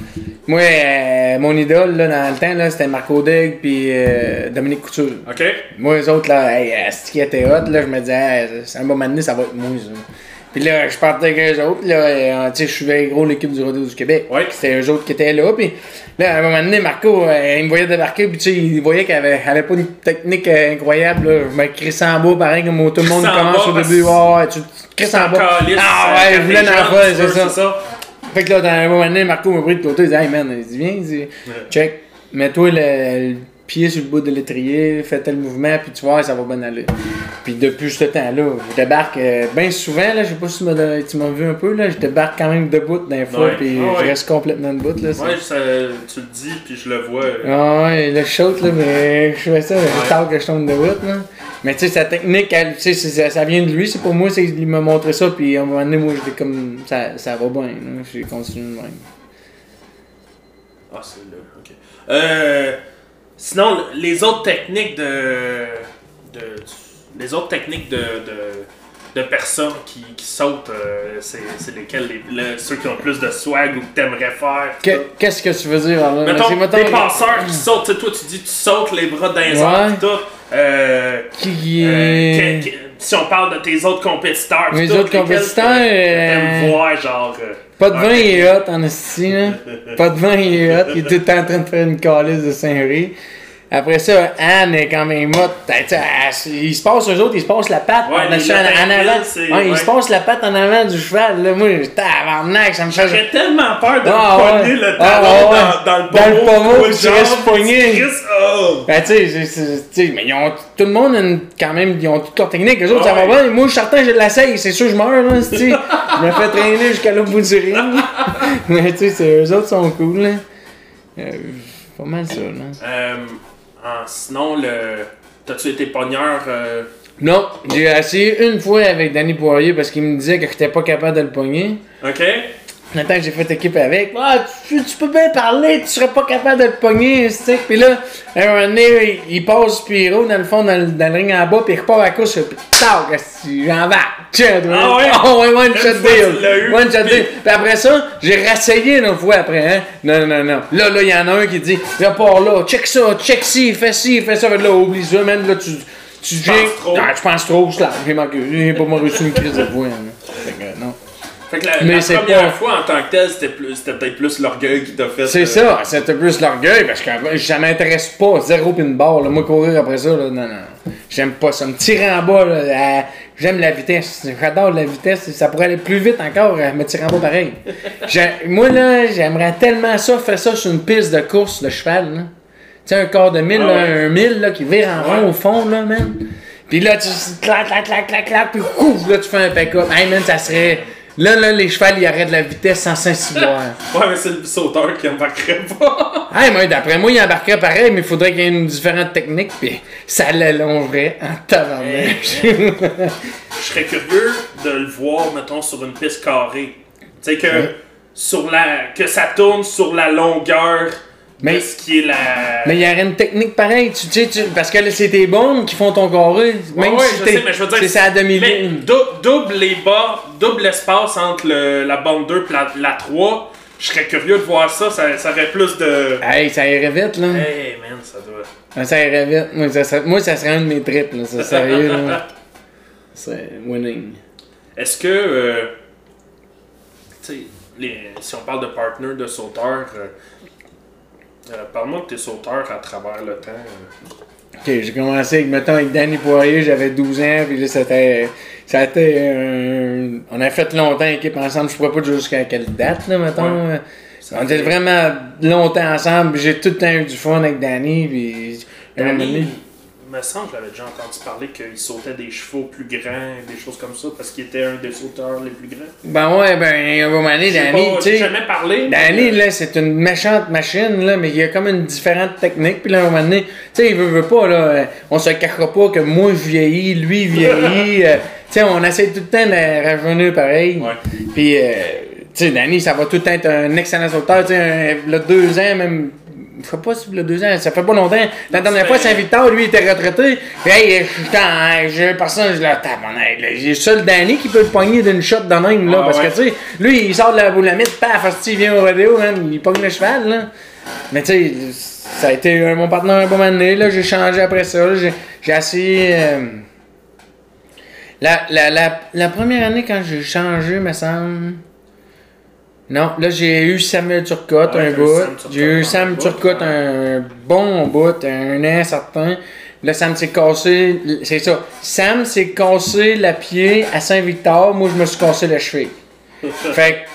moi, euh, mon idole, là, dans le temps, là, c'était Marco Deg, puis euh, Dominique Couture. Ok? Moi, les autres, là, hey, ce qui était hot, là, je me disais, c'est un moment donné, ça va être moi, ça. Puis là, je partais avec eux autres, là, euh, tu sais, je suivais gros l'équipe du Rodeo du Québec. Ouais. C'était eux autres qui étaient là, puis là, à un moment donné, Marco, euh, il me voyait débarquer, puis tu sais, il voyait qu'elle avait, pas une technique euh, incroyable, là. Je me crissais en bas, pareil, comme tout le monde commence au début, ouais, ouais, tu te crisses en bas. Calice, Ah ouais, je voulais en ça. c'est ça. Fait que là, dans un moment donné, Marco m'a pris de côté, il dit Hey man, il dit Viens, il dit Check, mets-toi le, le pied sur le bout de l'étrier, fais tel mouvement, puis tu vois, ça va bien aller. Puis depuis ce temps-là, je débarque euh, bien souvent, là, je sais pas si tu m'as- tu m'as vu un peu, là, je débarque quand même debout d'un fois, Ouais. puis Ah ouais. je reste complètement debout. Là, ça. Ouais, ça, tu le dis, puis je le vois. Ah ouais, là, je saute, là, mais je fais ça, je tard que je tombe de route, là. Mais tu sais, sa technique, elle, ça, ça vient de lui, c'est pour moi, c'est qu'il m'a montré ça, puis à un moment donné, moi, j'étais comme, ça, ça va bien, j'ai continué de même. Ah, c'est là, ok. Euh, sinon, le- les autres techniques de. de les autres techniques de, de, de personnes qui, qui sautent, euh, c'est lesquelles les, le- ceux qui ont le plus de swag ou que t'aimerais faire? Que- Qu'est-ce que tu veux dire là? Mettons, mettons- des passeurs qui sautent, tu sais, toi tu dis tu sautes les bras les Ouais. tout. Euh, Qui euh, est. que- que- si on parle de tes autres compétiteurs, Mes tout, autres compétiteurs, T'aimes voir, genre. Pas de vin, il est hot en esti, là. Pas de vin, il est hot. Il est tout le temps en train de faire une calice de Saint-Ré. Après ça, Anne est quand même hot. T'as- t'as- elle- Il se passe, eux autres, ils se passent la patte Ouais, en, avant. Ouais, Ils se passent la patte en avant du cheval. Là, moi, tabarnak, ça me fait. J'aurais tellement peur de Ah, pogner le Ah, talon dans, dans le Dans le pommeau, pommeau, de tu restes pogné. oh! Ben, tu sais, mais ils ont, tout le monde, une- quand même, ils ont toute leur technique. Eux autres, ça va bien. Moi, je suis certain, je l'essaye. C'est sûr, je meurs, là. Je me fais traîner jusqu'à l'autre bout du ring. <laughs> mais, tu sais, eux autres sont cool, là. Euh, pas mal ça, là. Euh, en- sinon, le... t'as-tu été pogneur euh, Non, j'ai essayé une fois avec Danny Poirier parce qu'il me disait que j'étais pas capable de le pogner. Ok? Temps que j'ai fait équipe avec, ah, tu, tu peux bien parler, tu serais pas capable de le pogner, stick. Puis là, un moment donné, il, il passe Spiro dans le fond, dans le, dans le ring en bas, puis il repart à course, puis tac, j'en vais. Toi. Ah ouais? Ah ouais, one shot deal. tu One shot puis- deal. Puis après ça, j'ai rassayé une fois après, hein. Non, non, non. Là, là, il y en a un qui dit, repars là, check ça, check ci, fais ci, fais ça. Là, oublie ça, man. Là, tu. Tu penses trop? Ah, je pense trop, je l'ai- manqué. J'ai pas mal reçu une crise de voix, hein. Fait que, non. Fait que la, Mais la première pas- fois en tant que tel, c'était plus- c'était peut-être plus l'orgueil qui t'a fait. C'est euh, ça, c'était plus l'orgueil parce que ça m'intéresse pas, zéro pinball. Là. Moi, courir après ça, là, non, non. J'aime pas ça. Me tirer en bas, là, j'aime la vitesse. J'adore la vitesse. Ça pourrait aller plus vite encore, euh, me tirer en bas pareil. <laughs> Moi, là, j'aimerais tellement ça, faire ça sur une piste de course de cheval. Là. Tu sais, un quart de mille, Ah là, un mille là, qui vire en rond au fond, là, man. Puis là, tu clac, clac, clac, clac, clac, puis ouf, là, tu fais un pick-up. Hey, man, ça serait. Là, là, les chevals, ils arrêtent la vitesse sans <laughs> s'insivoir. Ouais, mais c'est le sauteur qui embarquerait pas. <laughs> Hey, moi, d'après moi, il embarquerait pareil, mais il faudrait qu'il y ait une différente technique, puis ça l'allongerait en tabarnak. Je serais curieux de le voir, mettons, sur une piste carrée. Tu sais, que, sur la, que ça tourne sur la longueur Mais- ce qui est la. mais il y aurait une technique pareille, tu sais, tu- parce que là, c'est tes bombes qui font ton carré. Même Ouais, ouais, si je t'es- sais, mais je veux dire. c'est ça à demi-ligne. dou- double les bas, double l'espace entre le- la bande 2 et la, la 3. Je serais curieux de voir ça, ça, ça aurait plus de. Hey, ça irait vite, là. Hey man, ça doit. Ça irait vite. Moi, ça serait, moi, ça serait un de mes trips, là. C'est sérieux, là. <laughs> C'est winning. Est-ce que. euh, tu sais, si on parle de partner de sauteur, euh, euh, parle-moi de tes sauteurs à travers le temps. Ok, j'ai commencé avec, mettons, avec Danny Poirier, j'avais 12 ans, puis là, c'était. Ça a été. euh, on a fait longtemps équipe ensemble, je pourrais pas dire jusqu'à quelle date, là, mettons. Ouais. on était vraiment longtemps ensemble, puis j'ai tout le temps eu du fun avec Danny, puis. Danny, me semble que j'avais déjà entendu parler qu'il sautait des chevaux plus grands, des choses comme ça, parce qu'il était un des sauteurs les plus grands. Ben ouais, ben, à un moment donné, Danny, tu sais. jamais parlé. Danny, euh, là, c'est une méchante machine, là, mais il y a comme une différente technique. Puis là, à un moment donné, tu sais, il veut, veut pas, là, on se cachera pas que moi je vieillis, lui il vieillit. <laughs> euh, tu sais, on essaie tout le temps de rajeunir pareil. Ouais. Puis, euh, tu sais, Danny, ça va tout le temps être un excellent sauteur. Tu sais, le deux ans, même. Je sais pas si le deux ans, ça fait pas longtemps. La dernière fois, Saint-Victor, lui, il était retraité. Puis, hey, je suis en- j'ai personne, je là. J'ai seul Danny qui peut le pogner d'une shot de même, là. Ah, parce ouais. que, tu sais, lui, il sort de la boulamite, paf, il vient au rodéo, man, il pogne le cheval, là. Mais, tu sais, ça a été euh, mon partenaire un bon moment donné, là. J'ai changé après ça. J'ai, essayé. euh, la, la, la, la première année, quand j'ai changé, me semble. Non, là j'ai eu Samuel Turcotte Ouais, un bout. J'ai eu Sam Turcotte un bon bout, un an certain. Là, Sam s'est cassé. C'est ça. Sam s'est cassé la pied à Saint-Victor. Moi, je me suis cassé la cheville. <laughs> fait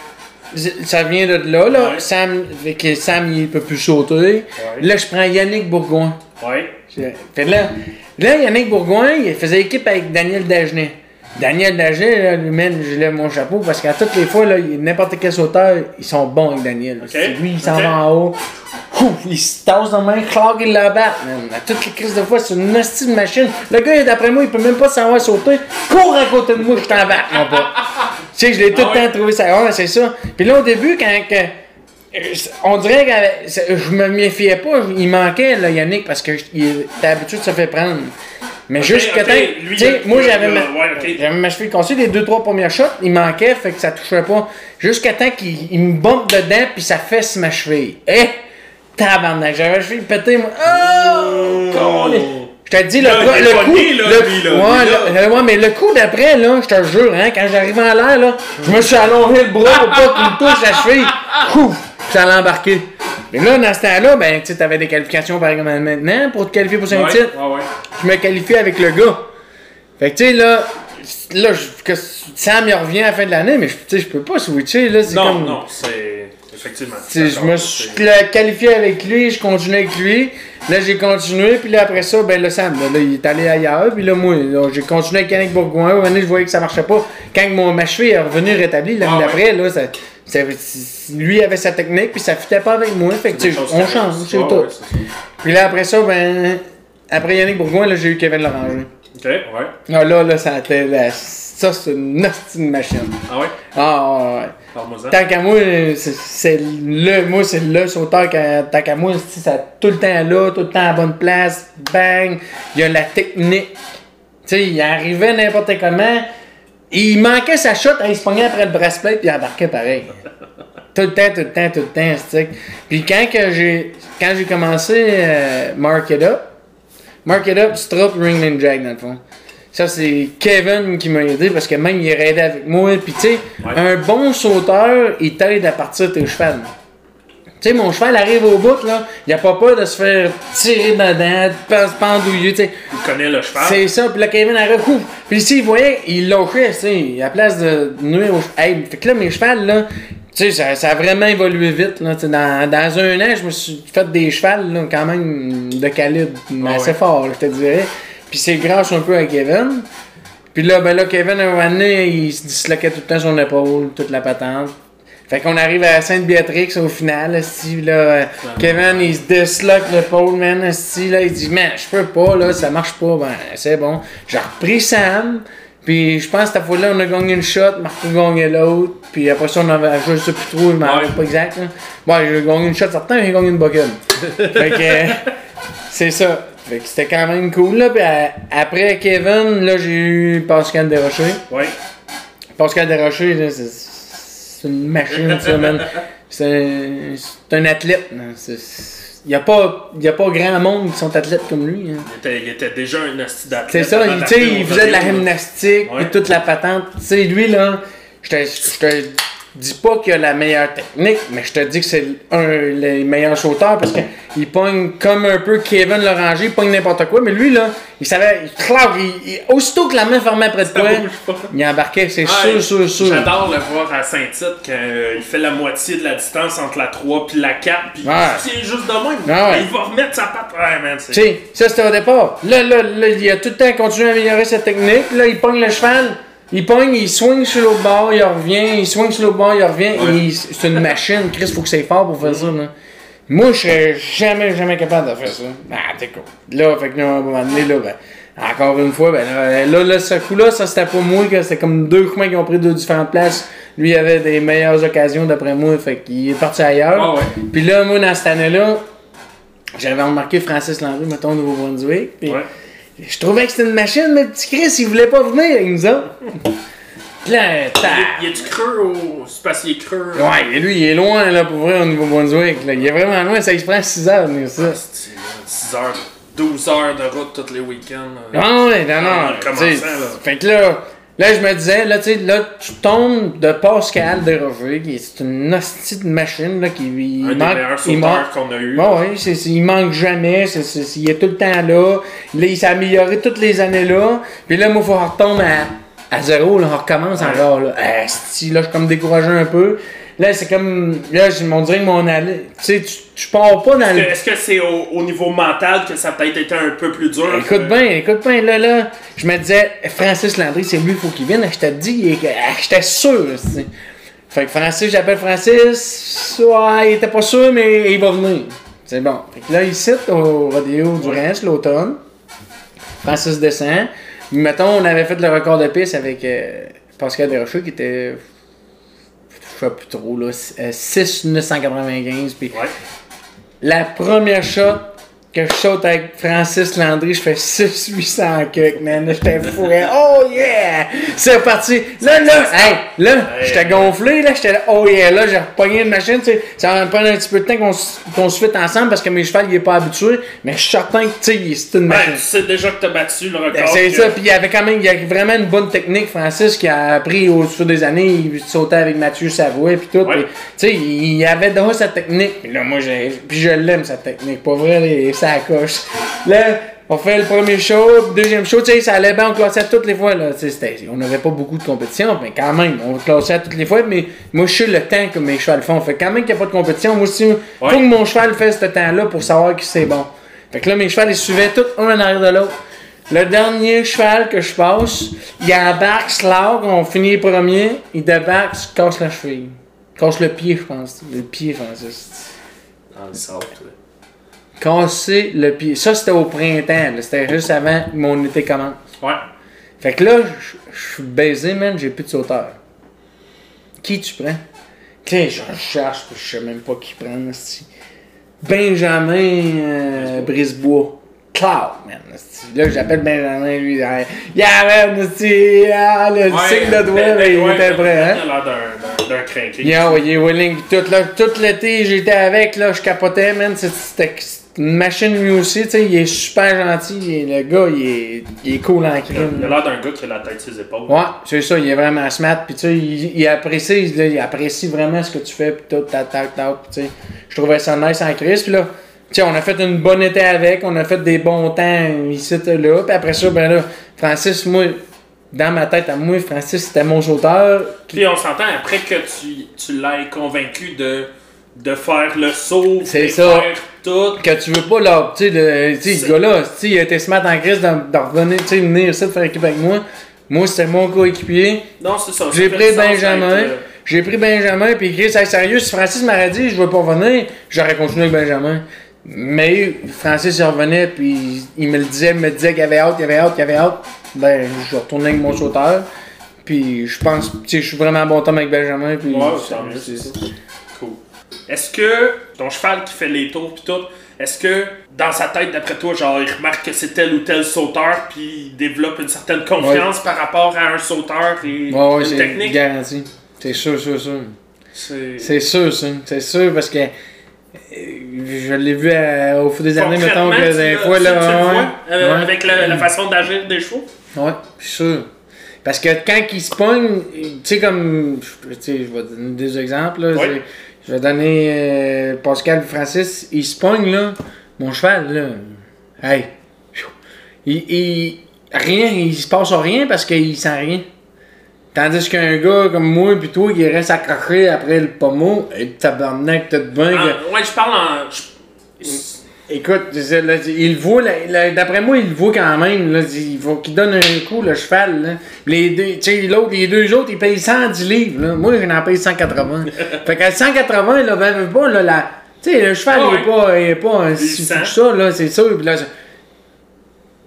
que ça vient de là. là. Ouais. Sam, fait que Sam, il peut plus sauter. Ouais. Là, je prends Yannick Bourgoin. Ouais. Fait là, là, Yannick Bourgoin, il faisait équipe avec Daniel Dagenet. Daniel Dagenet, là, lui, man, je lève mon chapeau parce qu'à toutes les fois, là, n'importe quel sauteur, ils sont bons avec Daniel. Ok, C'est Lui, il s'en va en haut. Ouf, il se tasse dans la main, claque, il la bat. man. À toutes les crises de fois, c'est une hostie de machine. Le gars, d'après moi, il peut même pas savoir sauter. Cours à côté de moi, je t'en bats, mon pote. <laughs> Tu sais, je l'ai tout Ah le ouais? temps trouvé ça. Ouais, c'est ça. Puis là, au début, quand. que- euh, on dirait que je me méfiais pas, il manquait là, Yannick parce que était habitué de se faire prendre. Mais Ok, jusqu'à ok, temps. lui, Tu sais, il- moi, j'avais ma, ouais, ok. j'avais ma cheville cassée, les deux, trois premières shots, il manquait, fait que ça touchait pas. Jusqu'à temps qu'il il me bombe dedans, puis ça fesse ma cheville. Eh! Tabarnak, j'avais la cheville pétée, moi. Oh! câlisse. Je te dis, le, Là, est le coup. là, le- lui, là, ouais, lui, là. le- ouais, mais le coup d'après, là, je te jure, hein, quand j'arrivais en l'air, là, je me suis allongé le bras pour pas qu'il me touche la cheville. Ouf! Ça allait embarquer. Mais là, dans ce temps-là, ben, tu sais, t'avais des qualifications par exemple maintenant pour te qualifier pour un Ouais, titre ouais, ouais. je me qualifie avec le gars. Fait que tu sais, là, là je- que Sam il revient à la fin de l'année, mais je- tu sais, je peux pas switcher, là. Non, comme, non, c'est. Effectivement. je me suis qualifié avec lui, je continue avec lui. Là, j'ai continué, puis là, après ça, ben là, Sam, là, là, il est allé ailleurs, puis là, moi, j'ai continué avec Yannick Bourgoin. Au moment je voyais que ça marchait pas. Quand mon, ma cheville est revenue rétablie, l'année Ah, ouais. d'après, là, ça- lui avait sa technique, puis ça fitait pas avec moi. Fait que, on change, c'est tout. ouais. Puis là, après ça, ben, après Yannick Bourgoin, là, j'ai eu Kevin Loranger. Ok, ouais. Ah là, là, ça a été la... Ça, c'est une machine. Ah ouais? Ah, ouais. Tant qu'à moi, c'est- le... Moi, c'est le sauteur, tant qu'à moi, c'est ça tout le temps là, tout le temps à la bonne place, bang, il y a la technique. Tu sais, il arrivait n'importe comment, il manquait sa shot, il se pognait après le bracelet, puis il embarquait pareil. Tout le temps, tout le temps, tout le temps, c'est Puis quand que j'ai quand j'ai commencé euh, Mark It Up, Mark It Up, Strop, Ringman Jack dans le fond. Ça, c'est Kevin qui m'a aidé parce que même il est aidé avec moi. Puis tu sais, Ouais. un bon sauteur, il t'aide à partir de tes chevals. Tu sais, mon cheval arrive au bout, là, il a pas peur de se faire tirer dedans, de se pendouiller, tu sais. Il connaît le cheval. C'est ça, puis là, Kevin arrive, ouf! Puis ici, il voyait, il lâchait, tu sais, à la place de nuire au cheval. Hey, fait que là, mes chevals, là, tu sais, ça, ça a vraiment évolué vite, là, dans, dans un an, je me suis fait des chevals, là, quand même, de calibre assez ouais. fort, je te dirais. Puis c'est grâce un peu à Kevin. Puis là, ben là, Kevin, un moment donné, il se disloquait tout le temps son épaule, toute la patente. Fait qu'on arrive à Sainte-Béatrix au final, esti, là, Kevin, il se disloque l'épaule, man, esti, là, il dit, man, je peux pas, là, ça marche pas, ben, c'est bon. J'ai repris Sam, puis je pense que cette fois-là, on a gagné une shot, Marco a gagné l'autre, puis après ça, on avait, je sais plus trop, je m'en Ouais. pas exact, là. Bon, j'ai gagné une shot certain, j'ai gagné une bucket. <laughs> fait que, c'est ça. Fait que c'était quand même cool, là, puis euh, après Kevin, là, j'ai eu Pascal Desrochers. Ouais. Pascal Desrochers, là, c'est, c'est une machine, ça, man. C'est, un athlète. Il n'y a, pas- y a pas grand monde qui sont athlètes comme lui. hein. Il était, il était déjà un asti d'athlète. C'est ça, il, tu sais, d'arriver il faisait de la gymnastique Ouais. et toute la patente. Tu sais, lui, là, je te, je te dis pas qu'il a la meilleure technique, mais je te dis que c'est un les meilleurs sauteurs parce qu'il pogne comme un peu Kevin Loranger, il pogne n'importe quoi, mais lui, là, il savait, il, il- il- aussitôt que la main fermait près de toi, il embarquait, c'est sûr, sûr, sûr. J'adore le voir à Saint-Tite quand euh, il fait la moitié de la distance entre la 3 puis la 4 puis Ouais. tient juste de même. Ah ouais. Il va remettre sa patte. Ouais, man, c'est. Tu sais, ça c'était au départ. Là, là, là, il a tout le temps continué à améliorer sa technique. Là, il pogne le cheval, il pogne, il swing sur l'autre bord, il revient, il swing sur l'autre bord, il revient. Ouais. C'est une machine. Chris, faut que c'est fort pour faire ça. Là. Moi, je serais jamais, jamais capable de faire ça. Ah, t'es cool. Là, fait que là, à un moment donné, là, ben, encore une fois, ben là, là, là, ce coup-là, ça c'était pas moi, que c'était comme deux chemins qui ont pris deux différentes places. Lui, il avait des meilleures occasions d'après moi, fait qu'il est parti ailleurs. Ah ouais. Puis là, moi, dans cette année-là, j'avais remarqué Francis Landry, mettons, au Nouveau-Brunswick. Ouais. Je trouvais que c'était une machine, mais le petit Chris, il voulait pas venir avec nous autres. Puis <laughs> là, ta- Il est-tu creux au. C'est parce qu'il est creux. Ouais, et lui, il est loin, là, pour vrai, au Nouveau-Brunswick. Il est vraiment loin, ça il se prend 6 heures, mais ça. 6 heures, 12 heures de route tous les week-ends. Non, ouais, non, non. Là. Fait que là, là, je me disais, là, tu sais, là, tu tombes de Pascal Desrochers, qui est une hostie de machine, là, qui il Un des manque- meilleurs il manque- qu'on a eu. Bon, oui, il manque jamais, il est tout le temps là. Là, il s'est amélioré toutes les années là. Puis là, moi, il faut retomber à, à zéro, là, on recommence Ouais. encore. Là. Asti, là, je suis comme découragé un peu. Là, c'est comme. Là, on dirait que mon allée. Tu sais, tu, pars pas dans le. Est-ce que c'est au, au niveau mental que ça a peut-être été un peu plus dur? Écoute bien, écoute bien, là, là, je me disais, Francis Landry, c'est lui, il faut qu'il vienne. Je t'ai dit, ah, j'étais sûr. Fait que Francis, j'appelle Francis, ouais, il était pas sûr, mais il va venir. C'est bon. Fait que là, il cite au rodéo du Ouais. Reims, l'automne. Francis descend. Mettons, on avait fait le record de piste avec euh, Pascal Desrochers, qui était, je sais plus trop, là, 6 995, puis Ouais. la première shot, que je saute avec Francis Landry, je fais 6 800 cucs, man. Là, J'étais fourré. Oh yeah! C'est reparti. Là, là, hey, là, j'étais gonflé, là, j'étais là, oh yeah, là, j'ai repogné une machine, tu sais. Ça va me prendre un petit peu de temps qu'on se fitte ensemble parce que mes chevals, il est pas habitué, mais je suis certain que, tu sais, c'est une machine. tu sais déjà que t'as battu le record. Ben, c'est ça, puis il y avait quand même, il y a vraiment une bonne technique, Francis, qui a appris au fil des années, il sautait avec Mathieu Savoie, puis tout, tu sais, il y avait déjà sa technique, puis là, moi, j'ai, puis je l'aime, sa technique, pas vrai, les, ça coche. Là, on fait le premier show, puis deuxième show, tu sais, ça allait bien, on classait toutes les fois, là, on n'avait pas beaucoup de compétition, mais quand même, on classait toutes les fois, mais moi, je sais le temps que mes chevals font, fait quand même qu'il n'y a pas de compétition, moi aussi, faut Ouais. que mon cheval fasse ce temps-là pour savoir que c'est bon. Fait que là, mes chevals, ils suivaient tous un en arrière de l'autre. Le dernier cheval que je passe, il embarque, slog, on finit premier, il débarque, se casse la cheville. Casse le pied, je pense. Le pied, Francis. Dans le sable. Casser le pied. Ça, c'était au printemps. C'était juste avant que mon été commence. Ouais. Fait que là, je suis baisé, man, j'ai plus de sauteur. Qui tu prends? Tiens, je cherche, je sais même pas qui prendre. Benjamin euh, Brisebois. Cloud, man. Là, j'appelle Benjamin, lui. ah, Yeah, man, ah, le signe de doigt, là, il était prêt, hein? Il a l'air d'un- d'un- d'un crinqué. Il envoyé Willing tout, là, tout l'été j'étais avec, là, je capotais, man, c'était machine lui aussi, tu sais, il est super gentil, le gars, il est, il est cool en Il a crime. l'air d'un gars qui a la tête sur ses épaules. Ouais, c'est ça, il est vraiment smart, pis tu sais, il, il apprécie, là, il apprécie vraiment ce que tu fais, pis tout, tac, tac, tac, tu sais, je trouvais ça nice en crise, pis là, tu sais, on a fait une bonne été avec, on a fait des bons temps ici, là, pis après ça, ben là, Francis, moi, dans ma tête à moi, Francis, c'était mon sauteur, Puis on s'entend après que tu, tu l'aies convaincu de, de faire le saut, C'est ça. faire tout. que tu veux pas là, tu sais, ce gars-là, il a été smart en crise de, revenir, tu sais, venir ici de faire équipe avec moi. Moi, c'était mon coéquipier. Non, c'est ça. J'ai pris Benjamin. euh, J'ai pris Benjamin, puis Chris, hey, sérieux, si Francis m'aurait dit, je veux pas venir, j'aurais continué avec Benjamin. Mais Francis, il revenait, puis il me le disait, il me disait qu'il avait hâte, qu'il avait hâte, qu'il avait hâte. Ben, je retournais avec mon sauteur. Puis je pense, tu sais, je suis vraiment bon temps avec Benjamin. Puis Ouais, ça- tant mieux, c'est- c'est ça. Cool. Est-ce que ton cheval qui fait les tours pis tout, est-ce que dans sa tête, d'après toi, genre, il remarque que c'est tel ou tel sauteur puis il développe une certaine confiance par rapport à un sauteur et Ouais, ouais, une c'est technique? garanti. C'est sûr, sûr, sûr. C'est... C'est sûr, ça. C'est sûr parce que euh, je l'ai vu à- au fil des années, mettons que des fois là. tu le vois, euh, avec la, la façon d'agir des chevaux? Ouais, suis sûr. Parce que quand il se pogne, tu sais, comme. Tu sais, je vais donner des exemples, là. Je vais donner euh, Pascal Francis. Il se pogne, là. Mon cheval, là. Hey. Il, il- rien, il se passe rien parce qu'il sent rien. Tandis qu'un gars comme moi puis toi qui reste accroché après le pommeau, et tabarnak, t'as de que- En- ouais, je parle en... je- Écoute, là, il voit, d'après moi, il voit quand même. Là, il faut qu'il donne un coup, le cheval. Là. Les deux, l'autre, les deux autres, ils payent 110 livres. Là. Moi, j'en paye 180. <laughs> fait qu'à 180, là, ben, ben, pas, là, la, tu sais, le cheval, Ah il est pas, il est pas si ça, là, c'est sûr. Là,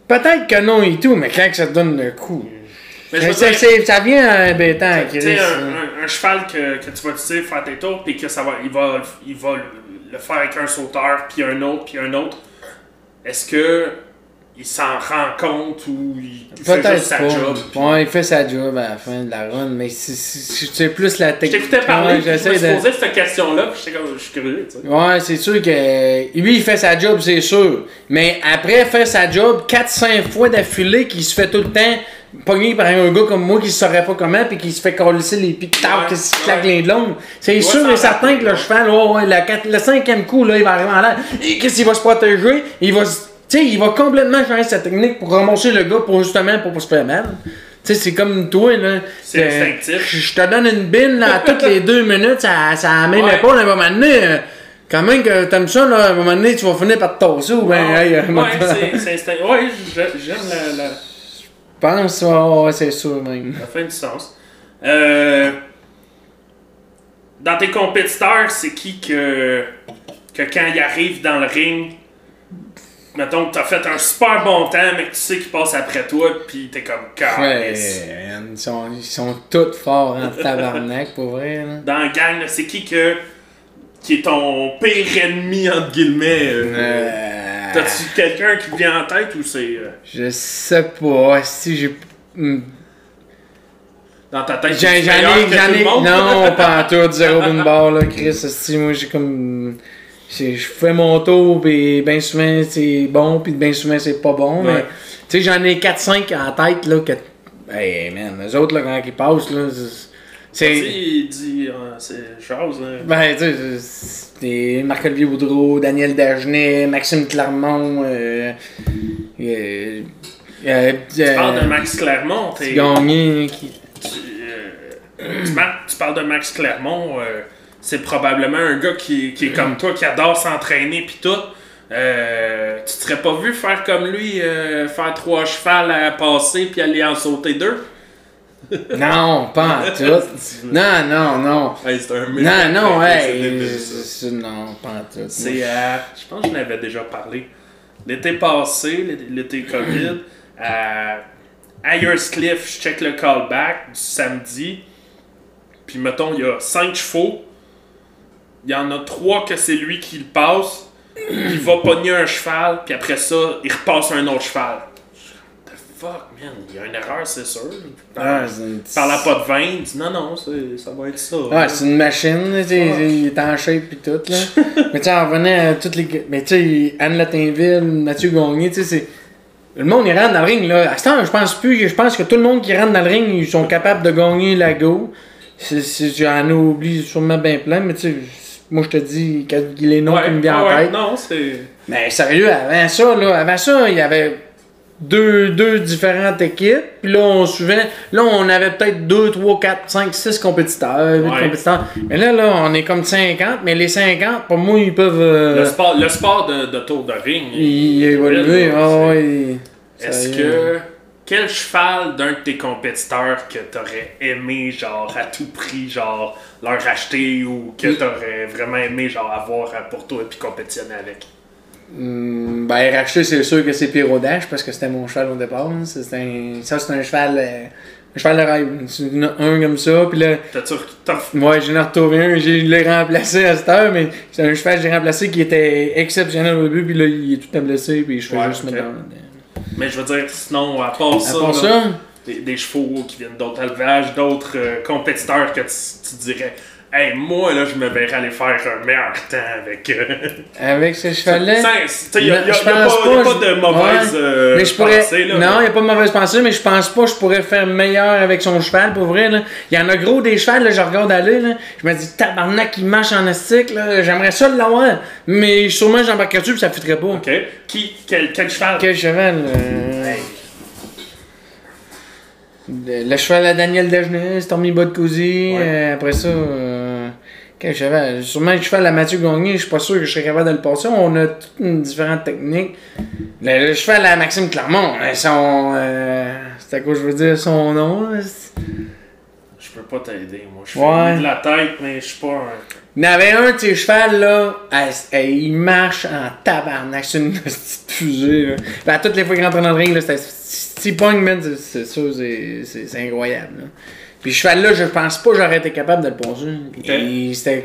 Peut-être que non et tout, mais quand que ça te donne le coup. Mais dire- ça vient Chris. un, hein. un- un cheval que, que tu vas utiliser pour faire tes tours, puis que ça va, il va, il va le faire avec un sauteur, puis un autre, puis un autre. Est-ce que il s'en rend compte ou il, fait juste sa pas. job? puis- Ouais, il fait sa job à la fin de la run, mais c'est- plus la Je technique. t'écoutais parler, je me suis de- posé cette question-là, puis j'étais comme, je suis curieux, tu sais. Ouais, c'est sûr que lui, il fait sa job, c'est sûr. Mais après faire sa job 4-5 fois d'affilée, qu'il se fait tout le temps pogner par un gars comme moi qui saurait pas comment, puis qui se fait coller les pieds, Ouais, qui se claque les longues. C'est sûr et certain que le cheval, ouais, ouais, le, quatre- le cinquième coup, là, il va arriver en l'air. Et Qu'est-ce qu'il va se protéger? Il va se- Tu sais, il va complètement changer sa technique pour ramasser le gars pour justement pour pas se faire mal. Tu sais, c'est comme toi, là. C'est Euh, instinctif. Je te donne une bine, là, <laughs> toutes les deux minutes, ça, ça amène Ouais. l'épaule, à un moment donné. euh, Quand même que t'aimes ça, là, à un moment donné, tu vas finir par te tasser ou ben, Ouais, hey, euh, ouais, <laughs> c'est- c'est instinct. Ouais, j'ai- j'aime la, la, pense, ouais, ouais, c'est sûr même. Ça fait du sens. Euh, dans tes compétiteurs, c'est qui que, que quand ils arrivent dans le ring, mettons que t'as fait un super bon temps, mais que tu sais qu'ils passent après toi, pis t'es comme Ouais, Calisse. man, ils sont, ils sont tous forts en tabarnak, pour vrai, là. Dans la gang, c'est qui que qui est ton pire ennemi entre guillemets euh, Euh, T'as-tu quelqu'un qui te vient en tête ou c'est euh, Je sais pas. Si j'ai. Hmm. dans ta tête? J'en c'est j'en meilleur ai, que j'en tout le ai. monde? Non, <laughs> pas en tout. Zéro d'une barre, là, Chris. Si, moi, j'ai comme. Je fais mon tour, pis bien souvent c'est bon, pis bien souvent c'est pas bon. Ouais. Mais, tu sais, j'en ai 4-5 en tête, là, que. Hey, man, les autres, là, quand ils passent, là, c'est- Tu sais, c'est. il dit, euh, c'est chose. hein. Ben, tu sais, c'est Marc-Olivier Boudreau, Daniel Dagenet, Maxime Clermont, euh. euh, euh, Tu parles de Max Clermont, t'es- Gagné, qui. tu, tu parles de Max Clermont, c'est probablement un gars qui, qui est comme toi, qui adore s'entraîner pis tout. Euh, tu te serais pas vu faire comme lui, euh, faire trois chevals à passer puis aller en sauter deux? Non, pas en <laughs> tout. Non, non, non. Hey, c'est un Non, non, hey. c'est- Non, pas en tout. C'est, euh, je pense que je n'avais déjà parlé. L'été passé, l'été- COVID, <clears throat> à Ayers Cliff, je check le callback du samedi. Puis mettons, il y a 5 chevaux. Il y en a 3 que c'est lui qui le passe. Il va pogner un cheval, puis après ça, il repasse un autre cheval. Fuck, man? Il y a une erreur, c'est sûr. Ah, c'est une- Par la pas de vin, il dit non, non, ça va être ça. Ouais, c'est une machine, tu sais, il est en shape pis tout, là. <laughs> mais tu sais, en revenant à toutes les. Mais tu sais, Anne Latinville, Mathieu Gagné, tu sais, c'est. Le monde, il rentre dans le ring, là. À ce temps, je pense plus. Je pense que tout le monde qui rentre dans le ring, ils sont capables de gagner la go. J'en oublie sûrement bien plein, mais tu sais, moi, je te dis, les noms Ouais, qui me viennent en ouais, tête. Non, c'est. Mais sérieux, avant ça, là, avant ça, il y avait deux, deux différentes équipes. Puis là, on suivait. Là, on avait peut-être 2, 3, 4, 5, 6 compétiteurs. huit Ouais. compétiteurs. Mais là, là, on est comme 50. Mais les 50, pour moi, ils peuvent. euh, Le sport, le sport de, de tour de ring. il- évoluer. il- Ah ouais. Est-ce que. Quel cheval d'un de tes compétiteurs que t'aurais aimé, genre, à tout prix, genre, leur acheter ou que t'aurais vraiment aimé, genre, avoir pour toi et puis compétitionner avec? Hum, ben, racheter, c'est sûr que c'est Pyrodash parce que c'était mon cheval au départ. hein. C'est un, ça, c'est un cheval. euh, un cheval de rêve. Un comme ça. Puis là. T'as-tu. t'as- Moi, j'en ai retrouvé un, je l'ai remplacé à cette heure, mais c'est un cheval que j'ai remplacé qui était exceptionnel au début, puis là, il est tout temps blessé, puis je fais Ouais, juste ok. mettre dans. Mais je veux dire, sinon, à part À ça, part là, ça, Des, des chevaux qui viennent d'autres élevages, d'autres euh, compétiteurs que tu, tu dirais, hey, moi, là, je me verrais aller faire un meilleur temps avec. euh, avec ce cheval-là. Il n'y a, pas, de mauvaise ouais. euh, mais je pourrais. pensée, là, non, il n'y a pas de mauvaise pensée, mais je pense pas que je pourrais faire meilleur avec son cheval, pour vrai. là. Il y en a gros des chevals, là, je regarde aller, là. Je me dis, tabarnak, il marche en astique, là. J'aimerais ça l'avoir, mais sûrement j'embarquerais dessus, puis ça fitterait pas. OK. Qui, quel, quel cheval? Quel cheval euh, Le, le cheval à Daniel Dagenet, Stormy Bodcousy. Ouais. après ça, quel cheval Sûrement le cheval à Mathieu Gagné, je suis pas sûr que je serais capable de le passer. On a toutes une différentes techniques. Le, le cheval à Maxime Clermont, euh, son. euh, c'est à quoi je veux dire son nom là, c'est- Je peux pas t'aider, moi. Je fais Ouais. de la tête, mais je suis pas un... Il y avait un de ces chevals là, elle- elle- il marche en tabarnak, c'est une <laughs> petite fusée. Là. À toutes les fois qu'il rentre dans le ring, là, c'est- c'est sûr, c'est- c'est c'est incroyable. Là. Puis ce cheval là, je pense pas que j'aurais été capable de le passer. Et c'était.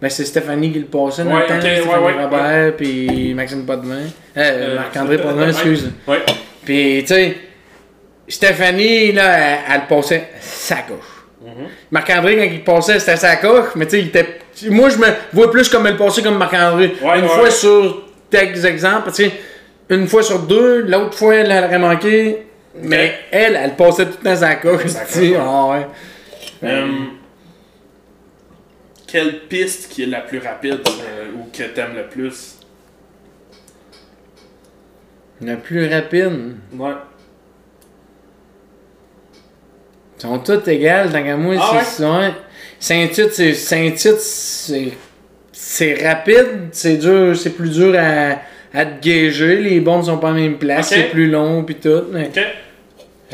Ben, c'est Stéphanie qui le passait dans Ouais, le temps, ok, Stéphanie ouais, ouais, Robert, puis Maxime Potvin. Euh, Euh, Marc-André. Potvin, excuse. Ouais. Puis, tu sais, Stéphanie, là, elle, elle le passait sa gauche. Mhm. Marc-André, quand il passait, c'était sa coche, mais tu sais, il était. Moi, je me vois plus comme elle passait comme Marc-André. Ouais, une ouais. fois sur quelques exemples, tu sais, une fois sur deux, l'autre fois, elle, elle aurait manqué, mais elle, elle passait tout le temps sa coche. Sa ouais. ah. Euh, quelle piste qui est la plus rapide euh, ou que t'aimes le plus? La plus rapide? Ouais. Ils sont toutes égales, moi, Ah c'est ouais? C'est Saint-Tite, c'est c'est rapide, c'est dur, c'est plus dur à, à te gager, les bondes sont pas à la même place, c'est plus long puis tout, mais.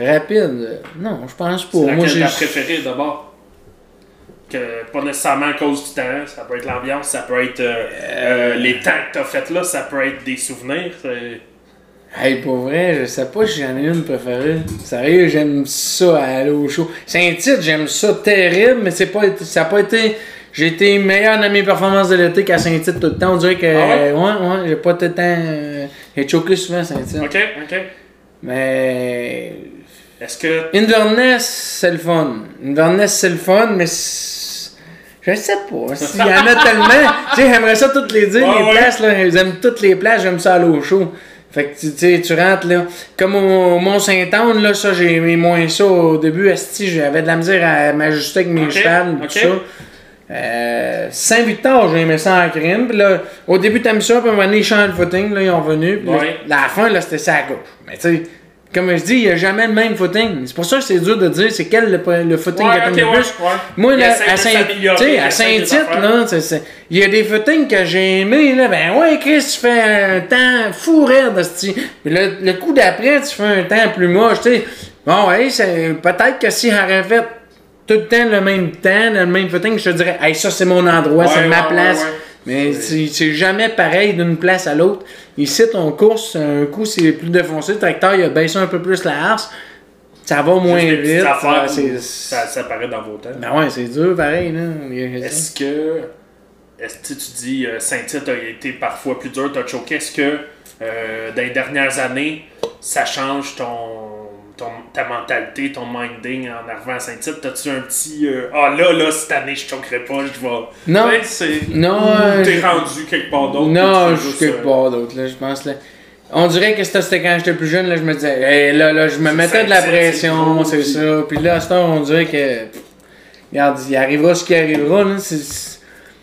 Rapide, euh, non, je pense pas. C'est Moi j'ai préférée d'abord? Que pas nécessairement à cause du temps, ça peut être l'ambiance, ça peut être euh, euh, les temps que t'as fait là, ça peut être des souvenirs. c'est- Hey, pour vrai, je sais pas si j'en ai une préférée. Sérieux, j'aime ça à aller au show. Saint-Tite, j'aime ça terrible, mais c'est pas ça a pas été. J'ai été meilleur dans mes performances de l'été qu'à Saint-Tite tout le temps. On dirait que. Ah ouais? euh, ouais, ouais, j'ai pas tout le temps. euh, j'ai choqué souvent à Saint-Tite. Ok, ok. Mais. Est-ce que. Inverness, c'est le fun. Inverness, c'est le fun, mais. Je sais pas. <laughs> S'il y en a tellement. tu sais, j'aimerais ça toutes les dire, Ouais, les ouais. places, là. J'aime toutes les places, j'aime ça à l'eau chaud. Fait que tu sais, tu rentres là. Comme au Mont-Saint-Anne, là, ça, j'ai aimé moins ça au début. Esti, j'avais de la misère à m'ajuster avec mes Ok, chevals, ok. tout ça. Euh, Saint-Victor, j'ai aimé ça en crime. Puis là, au début, t'aimes ça, puis à un moment donné, ils changent le footing, là, ils ont revenu. Puis là, Ouais. la fin, là, c'était ça à gauche. Mais tu sais, comme je dis, il n'y a jamais le même footing. C'est pour ça que c'est dur de dire c'est quel le, le footing Ouais, que t'aimes ok, le ouais, plus. ouais. Moi, Il là, à de Saint- s'améliorer, tu sais, il Saint-Tite, y a des footings que j'ai aimés, là, ben ouais, Chris, tu fais un temps fou raide. Puis le, le coup d'après, tu fais un temps plus moche, tu sais. Bon, ouais, c'est- peut-être que si j'aurais fait tout le temps le même temps, le même footing, je te dirais, hey, ça c'est mon endroit, Ouais, c'est ma ouais, place. Mais c'est jamais pareil d'une place à l'autre. Ici, ton course, un coup c'est plus défoncé, le tracteur il a baissé un peu plus la harse, ça va moins vite. affaires ça, ça, ça paraît dans vos temps. Ben ouais, c'est dur pareil. Est-ce que. Est-ce que tu dis euh, Saint-Tite a été parfois plus dur, t'as choqué? Est-ce que euh, dans les dernières années, ça change ton, ton, ta mentalité, ton minding en arrivant à Saint-Tite? T'as-tu un petit. euh, ah là, là, cette année, je choquerai pas, je vais. Non. Ouais, c'est. Non, euh, T'es je- rendu quelque part d'autre. Non, je suis quelque juste, part d'autre, là, je pense. Là. On dirait que c'était quand j'étais plus jeune, là, je me disais, hey, là, là, je me mettais de la pression, c'est ça. Puis là, à ce temps, on dirait que. pff, Regarde, il arrivera ce qui arrivera, là. c'est- c'est-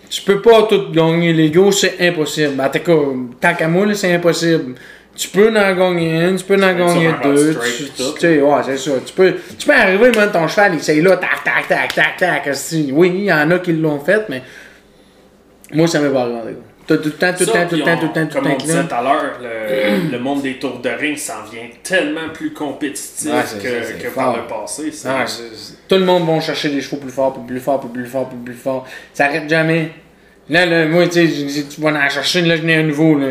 Tu peux pas tout gagner l'ego, c'est impossible. En tout cas, tant qu'à moi, là, c'est impossible. Tu peux en gagner une, tu peux en gagner deux. Tu, sais, ouais, c'est ça. Tu peux, tu peux arriver, man, ton cheval, il s'est là, tac, tac, tac, tac, tac. Oui, il y en a qui l'ont fait, mais. Moi, ça m'est pas arrivé. gars. Tout tout le temps, tout le temps, tout le temps, on- tout le temps, tout Comme le on temps. disait là. tout à l'heure, le, <clears throat> le monde des tours de ring s'en vient tellement plus compétitif que, par le passé. tout le monde va chercher des chevaux plus forts, plus forts, plus forts, plus forts. Ça arrête jamais. Là, moi, tu sais, tu vas en chercher, là, je n'ai un nouveau. Là.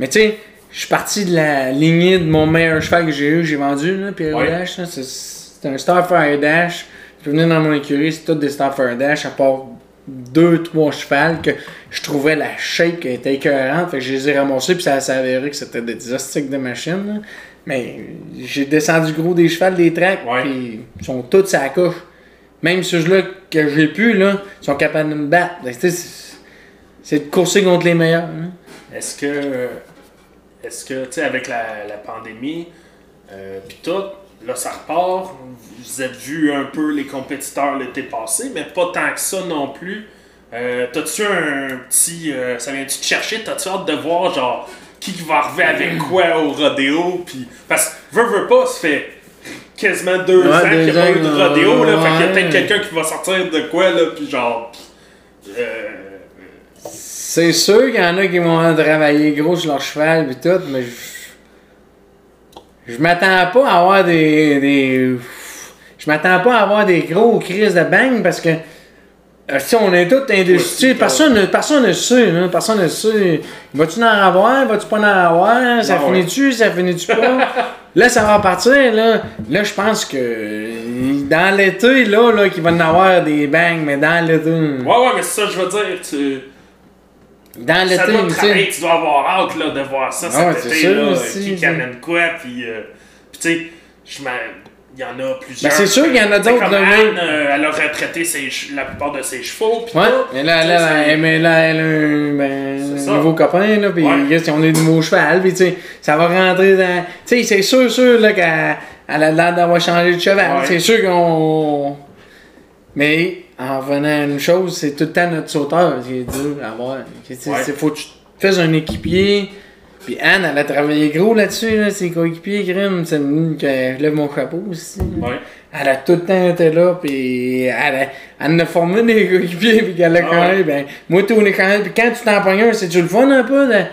Mais tu sais, je suis parti de la lignée de mon meilleur cheval que j'ai eu, j'ai vendu, là, Pierre Ouais. Dash. là, C'est un Starfire Dash. Peux venir dans mon écurie, c'est tout des Starfire Dash, à part deux, trois chevals que je trouvais la shape qui était écœurante. Fait que je les ai ramassés, puis ça s'est avéré que c'était des hostiques de machine. là. Mais j'ai descendu gros des chevals, des tracks, puis ils sont tous à la couche. Même ceux-là que j'ai pu, là, ils sont capables de me battre. C'est de courser contre les meilleurs. hein. Est-ce que, est-ce que, tu sais, avec la, la pandémie, euh, puis tout, là, ça repart. Vous avez vu un peu les compétiteurs l'été passé, mais pas tant que ça non plus. Euh, T'as-tu un petit. euh, ça vient-tu te chercher? T'as-tu hâte de voir, genre, qui va arriver avec quoi au rodéo? Puis, parce que, veux, veux pas, ça fait quasiment deux Ouais, ans qu'il n'y a pas eu de rodéo, là. Fait qu'il y a peut-être quelqu'un qui va sortir de quoi, là, puis genre. euh, C'est sûr qu'il y en a qui vont travailler gros sur leur cheval et tout, mais je, je m'attends pas à avoir des, des je m'attends pas à avoir des gros crises de bang parce que euh, si on est tous Ouais, personne, ne- personne ne sait, là, personne ne sait. Vas-tu en avoir, vas-tu pas en avoir, ça Ah finit-tu, ça finit-tu pas? <laughs> là, ça va partir, là. Là, je pense que dans l'été, là, là qu'il va y en avoir des bangs, mais dans l'été. Ouais, ouais, mais c'est ça, je veux dire, tu. Dans Ça l'été, doit tu sais. travailler, tu dois avoir hâte là, de voir ça Ah cet été, sûr là, aussi, qui, ça. amène quoi, puis, euh, puis tu sais, je il y en a plusieurs. Ben, c'est sûr qu'il y en a d'autres, Comme Anne, euh, elle a retraité ses la plupart de ses chevaux, puis Ouais, tout. mais là, là, là, mais là, elle a un, ben, un ça. nouveau copain, là, pis Ouais. Chris, ils ont des nouveaux chevals, pis tu sais, ça va rentrer dans. Tu sais, c'est sûr, sûr, là, qu'elle elle a l'air d'avoir changé de cheval. Ouais. C'est sûr qu'on. Mais, en revenant à une chose, c'est tout le temps notre sauteur qui est dur à Ouais. c'est- Faut que tu fasses un équipier. Puis Anne, elle a travaillé gros là-dessus, là, ses coéquipiers, Grim. C'est une que je lève mon chapeau aussi. Ouais. Elle a tout le temps été là, puis elle, a- elle a formé des coéquipiers, puis qu'elle a Ah quand ouais. même, ben, moi, tout est quand même, puis quand tu t'en pognes un, c'est-tu le fun un peu? de-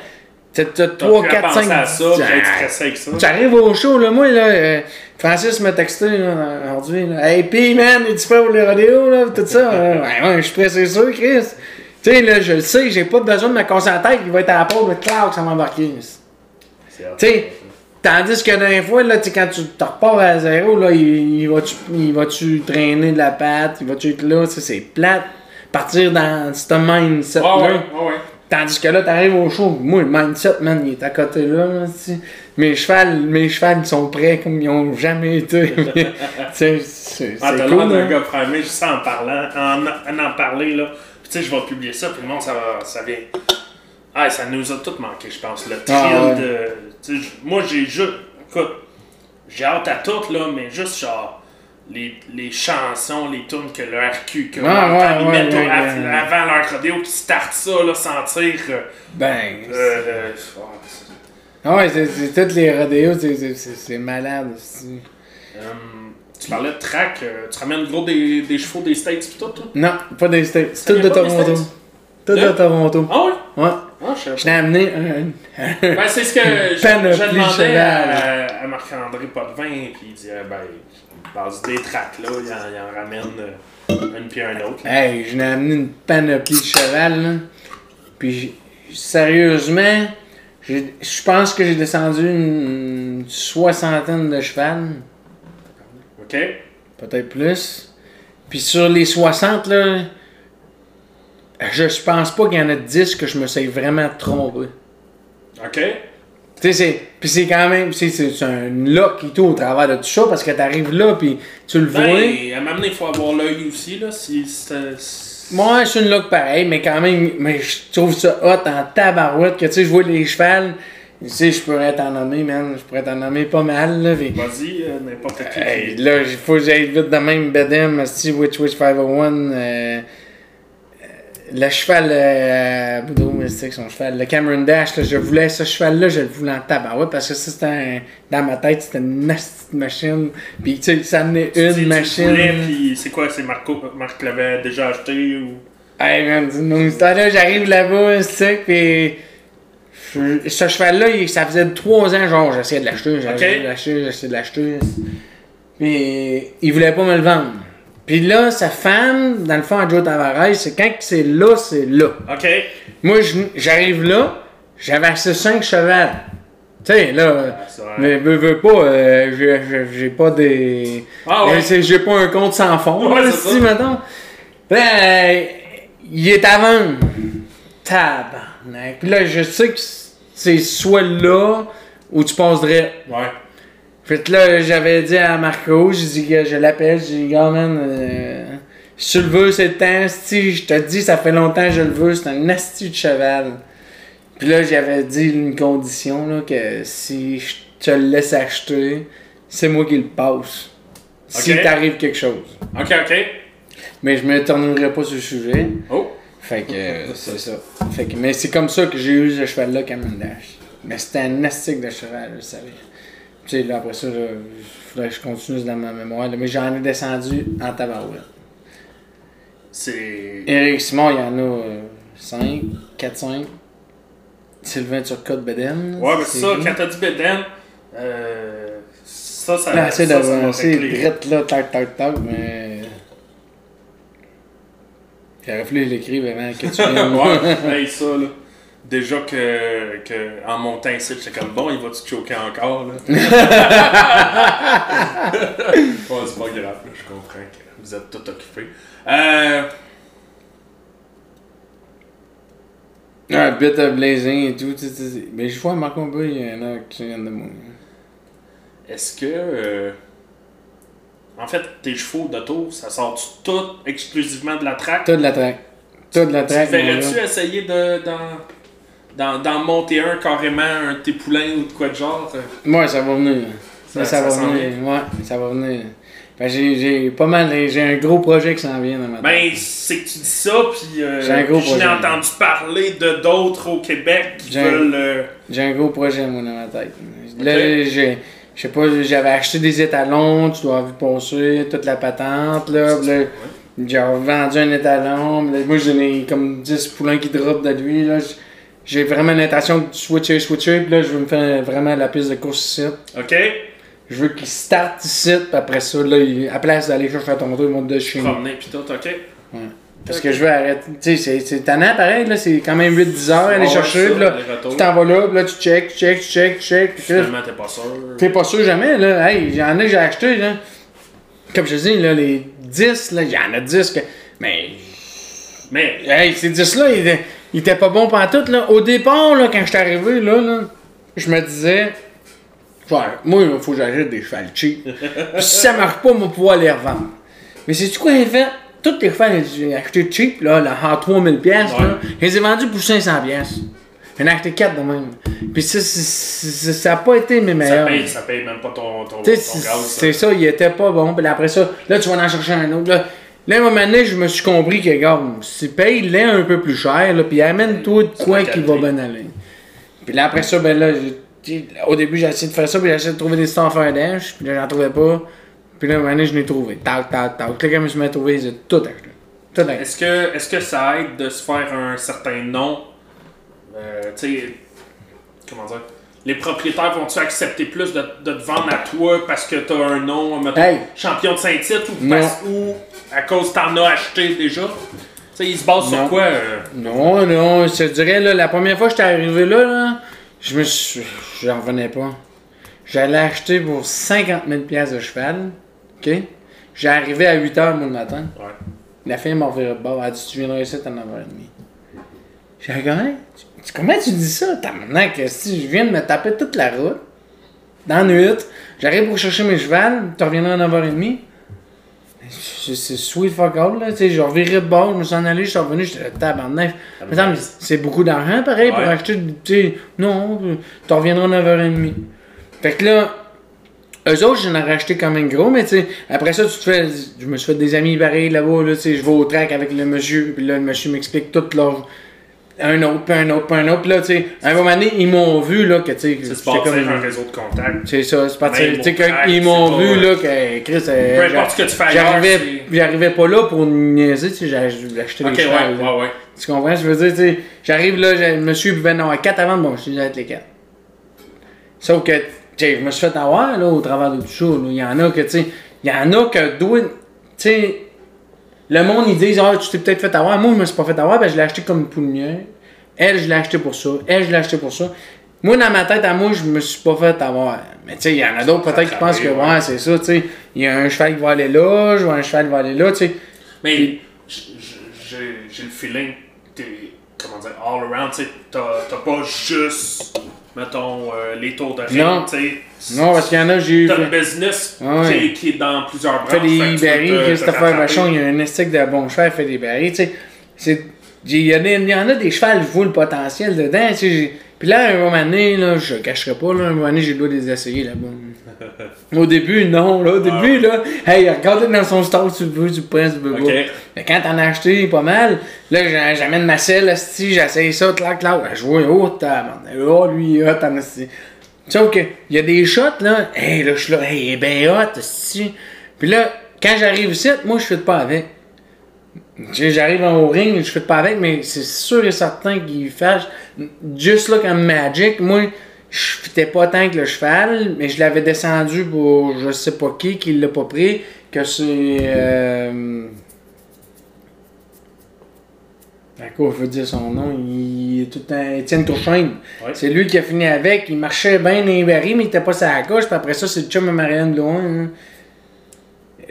T'as t'as T'as 3, pu 4, penser 5. à ça, puis stressé avec ça. Tu arrives au show, là, moi, là, euh, Francis m'a texté, là, aujourd'hui, là, Hey, pis, man, es-tu prêt pour les rodéos, là, tout ça? Euh, ouais, ouais, je suis prêt, c'est sûr, Chris. Tu sais, là, je le sais, j'ai pas besoin de me casser la tête, il va être à la porte, le cloud, ça va embarquer. Tu sais, tandis que d'un fois, là, quand tu te repars à zéro, là, il, il va-tu il va-tu traîner de la patte, il va-tu être là, c'est plate. partir dans ce mindset-là. Ouais, ouais, ouais. Tandis que là, t'arrives au show, moi, le mindset, man, il est à côté là. là, mes chevals, mes chevals, ils sont prêts comme ils ont jamais été. <laughs> Tu sais, c'est Ah, cool, l'air d'un hein. gars primé juste en parlant, en en, en parler, là. Puis tu sais, je vais publier ça, puis le monde, ça, va, ça vient. Ah, ça nous a tout manqué, je pense. Le thrill Ah, ouais. de. moi, j'ai juste. Écoute, j'ai hâte à tout, là, mais juste genre. Les, les chansons, les tunes que le RQ, que Ah, ouais, avant leur rodéo, qui startent ça, là, sentir. Euh, Ben, euh, euh, ah ouais, c'est- toutes les rodéos, c'est- malade. c'est- euh, tu parlais de track, euh, tu ramènes gros des, des chevaux des States pis tout, toi? Non, pas des States. Tout de Toronto. Tout de Hein? Toronto. Ah ouais? Ouais. Ah, je l'ai amené un. Ben, c'est ce que je, je demandais à, à Marc-André Potvin, puis il disait, ben, base des tracks, là, il en, il en ramène euh, une puis un autre. là. Hey, je l'ai amené une panoplie de cheval, là. Puis, sérieusement, je pense que j'ai descendu une soixantaine de cheval. OK? Peut-être plus. Puis sur les 60, là, je pense pas qu'il y en a 10 que je me suis vraiment trompé. OK? Tu sais, c'est. Puis c'est quand même. C'est, un look et tout au travers de tout ça parce que t'arrives là, puis tu le vois. Ben, à m'amener, il faut avoir l'œil aussi, là, si Moi, c'est une look pareil, mais quand même, mais je trouve ça hot en tabarouette que tu sais, je vois les chevals. Tu sais, je pourrais t'en nommer, man. Je pourrais t'en nommer pas mal, là. Vas-y, euh, n'importe qui. Là, il faut que j'aille vite de même, Bedem, si Witch Witch 501. Euh, euh, le cheval, euh, Boudreau, mais c'est que son cheval, le Cameron Dash, là, je voulais ce cheval-là, je le voulais en tabarouette parce que ça, c'était un- dans ma tête, c'était une nasty machine. Puis, tu sais, ça amenait une tu machine. voulais, puis c'est quoi, c'est Marco, Marc l'avait déjà acheté ou... Hey man, dis-nous, temps-là, j'arrive là-bas, pis. je- Ce cheval-là, ça faisait trois ans, genre, j'essayais de l'acheter, j'essayais de l'acheter, j'essayais de l'acheter. Puis, il voulait pas me le vendre. Puis là, sa femme, dans le fond, à Joe Tavares, c'est quand c'est là, c'est là. OK? Moi, j'arrive là, j'avais acheté cinq chevals. Tu sais, là. Mais veux, veux pas, euh, j'ai- pas des. Ah ouais. Euh, J'ai pas un compte sans fond, Ouais, là, si, mettons. Ben, il est à vendre. Tabarnak. Là, je sais que c'est soit là où tu passerais. Ouais. Que là, j'avais dit à Marco, j'ai dit que je l'appelle, j'ai dit, gars, man, euh, si tu le veux, c'est le temps. Si je te dis, ça fait longtemps que je le veux, c'est un asti de cheval. Puis là, j'avais dit une condition, là, que si je te le laisse acheter, c'est moi qui le passe. Si t'arrive quelque chose. OK, OK. Mais je me tournerai pas sur le sujet. Oh. Fait que <laughs> euh, c'est ça. Fait que, mais c'est comme ça que j'ai eu ce cheval-là, Cameron Dash. Mais c'était un astique de cheval, je savais. Tu sais, là, après ça, il faudrait que je continue dans ma mémoire. là, mais j'en ai descendu en tabarouette. C'est... Eric Simon, il y en a 5, 4, 5. Sylvain Turcotte Beden. Ouais, mais c'est ça, quand t'as dit Beden, euh, ça, ça... Ça m'a d'avancer, drette là, tac, tac, tac, mais. J'aurais fallu l'écrire avant que tu viennes. <laughs> ouais, hey, ça, là. Déjà que, que en montant ici, j'étais comme bon, il va-tu choquer encore, là? <laughs> c'est pas grave, là, je comprends que vous êtes tout occupé. Euh, Ah, bit of blazing et tout. Mais je vois Marco Boy, il y en a qui viennent de moi. est-ce que. euh, en fait, tes chevaux d'auto, ça sort tout exclusivement de la track? Tout de la track. Tout de la mon verrais-tu essayer de, d'en, monter un carrément, un de tes poulains ou de quoi de genre? Ouais, ça va venir. Ça- Ça, ça, ça va venir. Ouais, ça va venir. Que j'ai, j'ai pas mal. J'ai un gros projet qui s'en vient dans ma tête. Ben, c'est que tu dis ça, puis euh, J'ai entendu parler de d'autres au Québec qui J'ai un- veulent. euh, J'ai un gros projet, moi, dans ma tête. Là, j'ai. Je sais pas, j'avais acheté des étalons, tu dois avoir vu passer, toute la patente, là. là, J'ai vendu un étalon. là, moi, j'en ai comme 10 poulains qui drop de lui, là. J'ai vraiment l'intention de switcher, switcher, puis là, je veux me faire vraiment la piste de course ici. Ok? Je veux qu'ils startent ici, puis après ça, là, à place d'aller chercher à ton tour, ils montent de chez nous. Promener pis tout, ok? Parce que je veux arrêter. Tu sais, c'est- tannant pareil, là, c'est quand même 8-10 heures aller Ouais, chercher, ça, puis là, tu t'en vas là, puis là, tu check, tu check, tu check, tu check, puis Finalement, t'es pas sûr. T'es pas sûr jamais, là. Hey, il y en a que j'ai acheté, là. Comme je te dis, là, les 10, là, il y en a 10 que. Mais. Mais, Hey, ces disques-là, ils ils étaient pas bons pantoute, là. Au départ, là, quand j'étais arrivé, là, là, je me disais, Ouais, moi, il faut que j'achète des chevals cheap. <laughs> Puis si ça marche pas, va pouvoir les revendre. Mais c'est-tu quoi, il fait? Toutes les chevals j'ai acheté cheap, là, là, en 3000 pièces, là, Ouais. je les ai vendus pour 500 pièces. J'en ai acheté 4 de même. Puis ça, ça a pas été mes ça meilleurs. paye, ça paye même pas ton, ton, ton Tu gaz. c'est ça. c'est ça, il était pas bon. Puis après ça, là, tu vas en chercher un autre. Là, là à un moment donné, je me suis compris que, regarde, si paye-les un peu plus cher, là, puis amène-toi de quoi qui va bien aller. Puis là, après ça, ben là, au début, j'ai essayé de faire ça, puis j'ai essayé de trouver des stars faire dash, puis là, j'en trouvais pas. Puis là, à un moment donné, je l'ai trouvé. Tac, tac, tac. Là, quand je me suis trouver, j'ai tout acheté. Tout acheté. Est-ce que, est-ce que ça aide de se faire un certain nom? Euh, tu sais, comment dire? Les propriétaires vont-tu accepter plus de, de te vendre à toi parce que t'as un nom, mettons, Hey. champion de Saint-Tite ou, Non. parce- ou à cause que t'en as acheté déjà? Tu sais, ils se basent sur quoi? euh? Non, non, je te dirais, là, la première fois que j'étais arrivé là, là, je me suis. J'en revenais pas. J'allais acheter pour 50 000 pièces de cheval. OK? J'ai arrivé à 8 h, le matin. Ouais. La fille m'a reviré de bord. Elle a dit Tu viendras ici à 9h30. J'ai dit Comment tu- dis ça T'as maintenant que si je viens de me taper toute la route, dans la nuit, j'arrive pour chercher mes chevals, tu reviendras à 9h30. C'est sweet fuck all, là. Tu sais, je revirais de bord, je me suis en allé, je suis revenu, j'étais là, tabarnak. Mais attends, mais c'est beaucoup d'argent, pareil, pour Ouais. acheter, tu sais, non, tu reviendras à 9h30. Fait que là, eux autres, j'en ai racheté quand même gros, mais tu sais, après ça, tu te fais, je me suis fait des amis pareils là-bas, là, tu sais, je vais au track avec le monsieur, puis là, le monsieur m'explique tout leur. Un autre, puis un autre, puis un autre, puis là, tu sais, à un moment donné, ils m'ont vu, là, que, tu sais, C'est bâtir un réseau de contacts. c'est ça, c'est parti. Tu sais, ils m'ont vu, là, que Chris. euh, Peu importe ce que tu fais J'arrivais, pas là pour niaiser, tu sais, j'ai acheté des ouais, ouais, ouais. Tu comprends? Je veux dire, tu sais, j'arrive là, j'ai- le monsieur buvait non, à 4 avant, bon, je suis avec les 4. Sauf que, tu sais, je me suis fait avoir, là, au travers de tout ça, là. Il y en a que, tu sais, il y en a que, tu sais, le monde, ils disent, ah, tu t'es peut-être fait avoir. Moi, je me suis pas fait avoir, ben, je l'ai acheté comme une poulinière. Elle, je l'ai acheté pour ça. Elle, je l'ai acheté pour ça. Moi, dans ma tête, à moi, je me suis pas fait avoir. Mais tu sais, il y en a d'autres peut-être qui pensent que, ouais. ouais, c'est ça, tu sais. Il y a un cheval qui va aller là, je vois un cheval qui va aller là, tu sais. Mais Puis- j'ai le feeling que t'es, comment dire, all around, tu sais, t'as pas juste, mettons, euh, les tours de Non. ring, tu sais. Non, parce qu'il y en a, j'ai eu. T'as le business Ah ouais. qui, est, dans plusieurs branches. fait des te Christopher. Vachon, il y a un estique de bon cheval, il fait des barils, tu sais. Il y, en a, il y en a des chevals, je vois le potentiel dedans, tu sais. Puis là, à un moment donné, là, je cacherai pas, là, à un moment donné, j'ai le droit de les essayer là-bas. <laughs> Au début, non, là, au début, là, hey, regardez dans son store, tu le veux, tu le prends, tu le veux pas. Ok. Mais quand t'en as acheté pas mal, là, j'a- j'amène ma selle, asti, j'essaye ça, clac, clac, je vois, oh, oh, lui, hot, en asti. Sauf que, il y a des shots, là, hey, là, je suis là, hey, il est ben hot, asti. Puis là, quand j'arrive ici, moi, je fais pas avec. J'arrive au ring, je fais pas avec, mais c'est sûr et certain qu'il fâche. Juste là, comme Magic, moi, je fitais pas tant que le cheval, mais je l'avais descendu pour je sais pas qui, qui l'a pas pris, que c'est. Euh... Quoi je veux dire son nom? Il est tout temps. Étienne Tourchaine. Ouais. C'est lui qui a fini avec. Il marchait bien dans les barils, mais il était pas sur la gauche. Puis après ça, c'est le chum de Marianne Blouin. hein.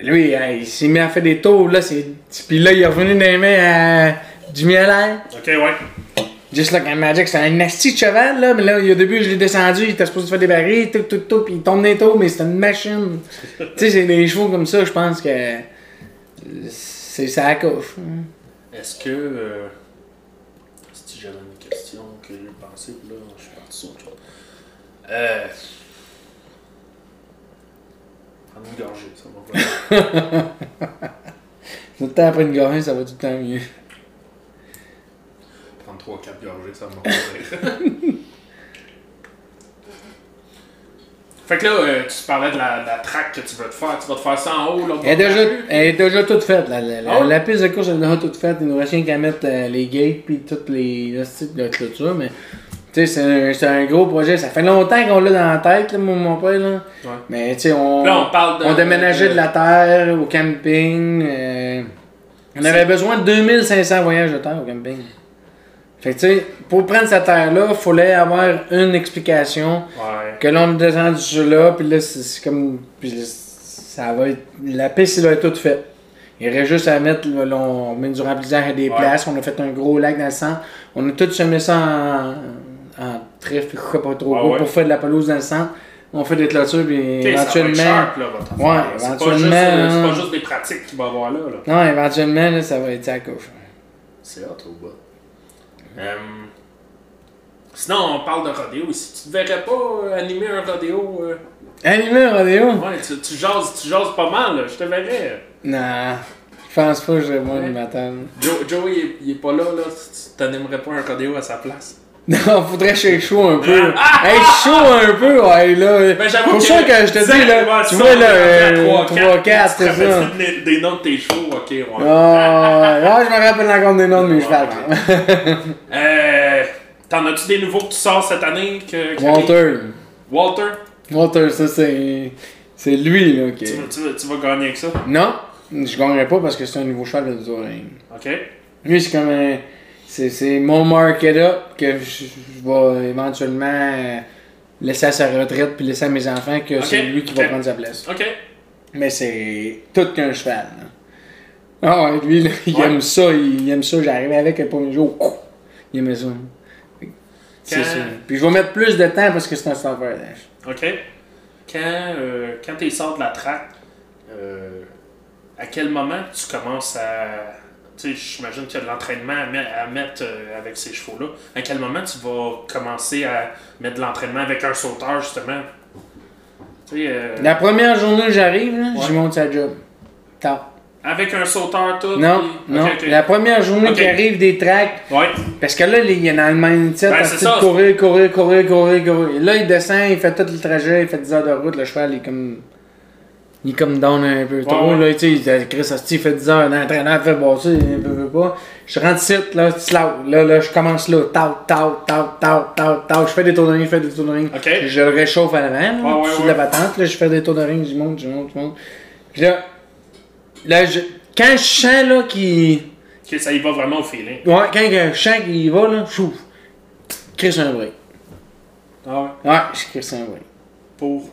Lui, hein, il s'est mis à faire des tours. Là, c'est... Puis là, il est revenu dans les mains à Jimmy Allaire. Ok, ouais. Juste là, quand Magic, c'était un nasty de cheval, là. Mais là, au début, je l'ai descendu. Il était supposé faire des barils, tout, tout, tout. Puis il tombe les tours, mais c'était une machine. <laughs> tu sais, c'est des chevaux comme ça, je pense que. C'est ça à couche. hein. Est-ce que. Euh... Si j'avais une question que j'ai pensé, puis là, je suis parti sur chose. Euh. Prendre une gorgée, ça va pas. <laughs> Tout le temps après une gorgée, ça va tout le temps mieux. Prendre 3-4 gorgées, ça pas. <laughs> Fait que là, euh, tu parlais de la, de la track que tu veux te faire. Tu vas te faire ça en haut, là. Elle est déjà, elle est déjà toute faite. La, la, la, Ah la piste de course elle est déjà toute faite. Il nous reste rien qu'à mettre euh, les gates puis toutes les le style de clôture. Mais tu sais, c'est un, un gros projet. Ça fait longtemps qu'on l'a dans la tête, là, mon, mon père. Là. Ouais. Mais tu sais, on, Là, on parle de. on déménageait de la terre au camping. euh, on avait besoin de 2500 voyages de terre au camping. Fait que tu sais, pour prendre cette terre-là, il fallait avoir une explication. Ouais. Que là, on est descendu sur là, puis là, c'est comme. Puis là, ça va être. La piste, elle va être toute faite. Il reste juste à mettre, là, là, on met du remplissage à des Ouais. places, on a fait un gros lac dans le centre. On a tout semé ça en, en sais pas trop Ah gros, ouais. pour faire de la pelouse dans le centre. On fait des clôtures, puis éventuellement. sharp, là, Ouais, là. C'est pas éventuellement, juste, C'est pas juste des pratiques qu'il va y avoir là. là. Non, éventuellement, là, ça va être ça à couche. C'est hot au bas. Euh, sinon, on parle de rodéo ici. Tu te verrais pas euh, animer un rodéo euh, Animé un rodéo? Ouais, tu, tu, jases, tu jases pas mal, là. Je te verrais. Non, je pense pas que je vais moi le matin. Joe, Joey, il est, il est pas là, là. Tu t'animerais pas un rodéo à sa place? <laughs> Non, faudrait que je sois chaud un peu. Ah! Hey, chaud un peu, ouais, là. Ben, j'avoue que. ça que je te dis, là, tu vois, là, euh, 3-4, c'est ça. Des, des noms de tes chevaux, ok, ouais. Ah, ouais, je me rappelle encore des noms de mes chevals. Euh. T'en as-tu des nouveaux que tu sors cette année que? Walter. Walter? Walter, ça, c'est. C'est lui, là, qui. Tu, vas- tu, tu vas gagner avec ça? Non, je gagnerai pas parce que c'est un nouveau cheval de touring. Ok. Lui, c'est comme un. C'est, c'est mon market up que je, je vais éventuellement laisser à sa retraite puis laisser à mes enfants que c'est lui qui va prendre sa place. Ok. Mais c'est tout qu'un cheval. Ah ouais, lui, là, il Ouais. aime ça, il aime ça. J'arrive avec le premier jour, il aimait ça. C'est ça. Puis je vais mettre plus de temps parce que c'est un dash. Ok. Quand, euh, quand tu sors de la track, euh, à quel moment tu commences à. J'imagine qu'il y a de l'entraînement à, met- à mettre euh, avec ces chevaux-là. À quel moment tu vas commencer à mettre de l'entraînement avec un sauteur, justement? Euh, La première journée que j'arrive, là, Ouais. j'y monte sa job. Tard. avec un sauteur, tout Non, puis- non. La première journée Ok. qu'il arrive des tracks, Ouais. Parce que là, il est dans le mindset, Ben, à c'est de ça. courir, courir, courir, courir, courir. Là, il descend, il fait tout le trajet, il fait 10 heures de route, le cheval, est comme. Il est comme down un peu trop, ouais. là, tu sais, Chris, il fait 10 heures d'entraînement, il fait bosser, il veut, veut pas. Je rentre ici, là, là, là, je commence là, tau, tau, tau, tau, tau, tau, je fais des tours de ring, je fais des tours de ring. Ok. Je le réchauffe à l'avant, là, Ouais, ouais, ouais. la battante, là, je fais des tours de ring, je monte, je monte, je monte. Puis là, là, je, quand je sens, là, qu'il. Ok, ça y va vraiment au feeling. Ouais, quand je sens qu'il y va, là, chouf. Chris un break. Ah ouais. Ouais, je Chris un break. Pour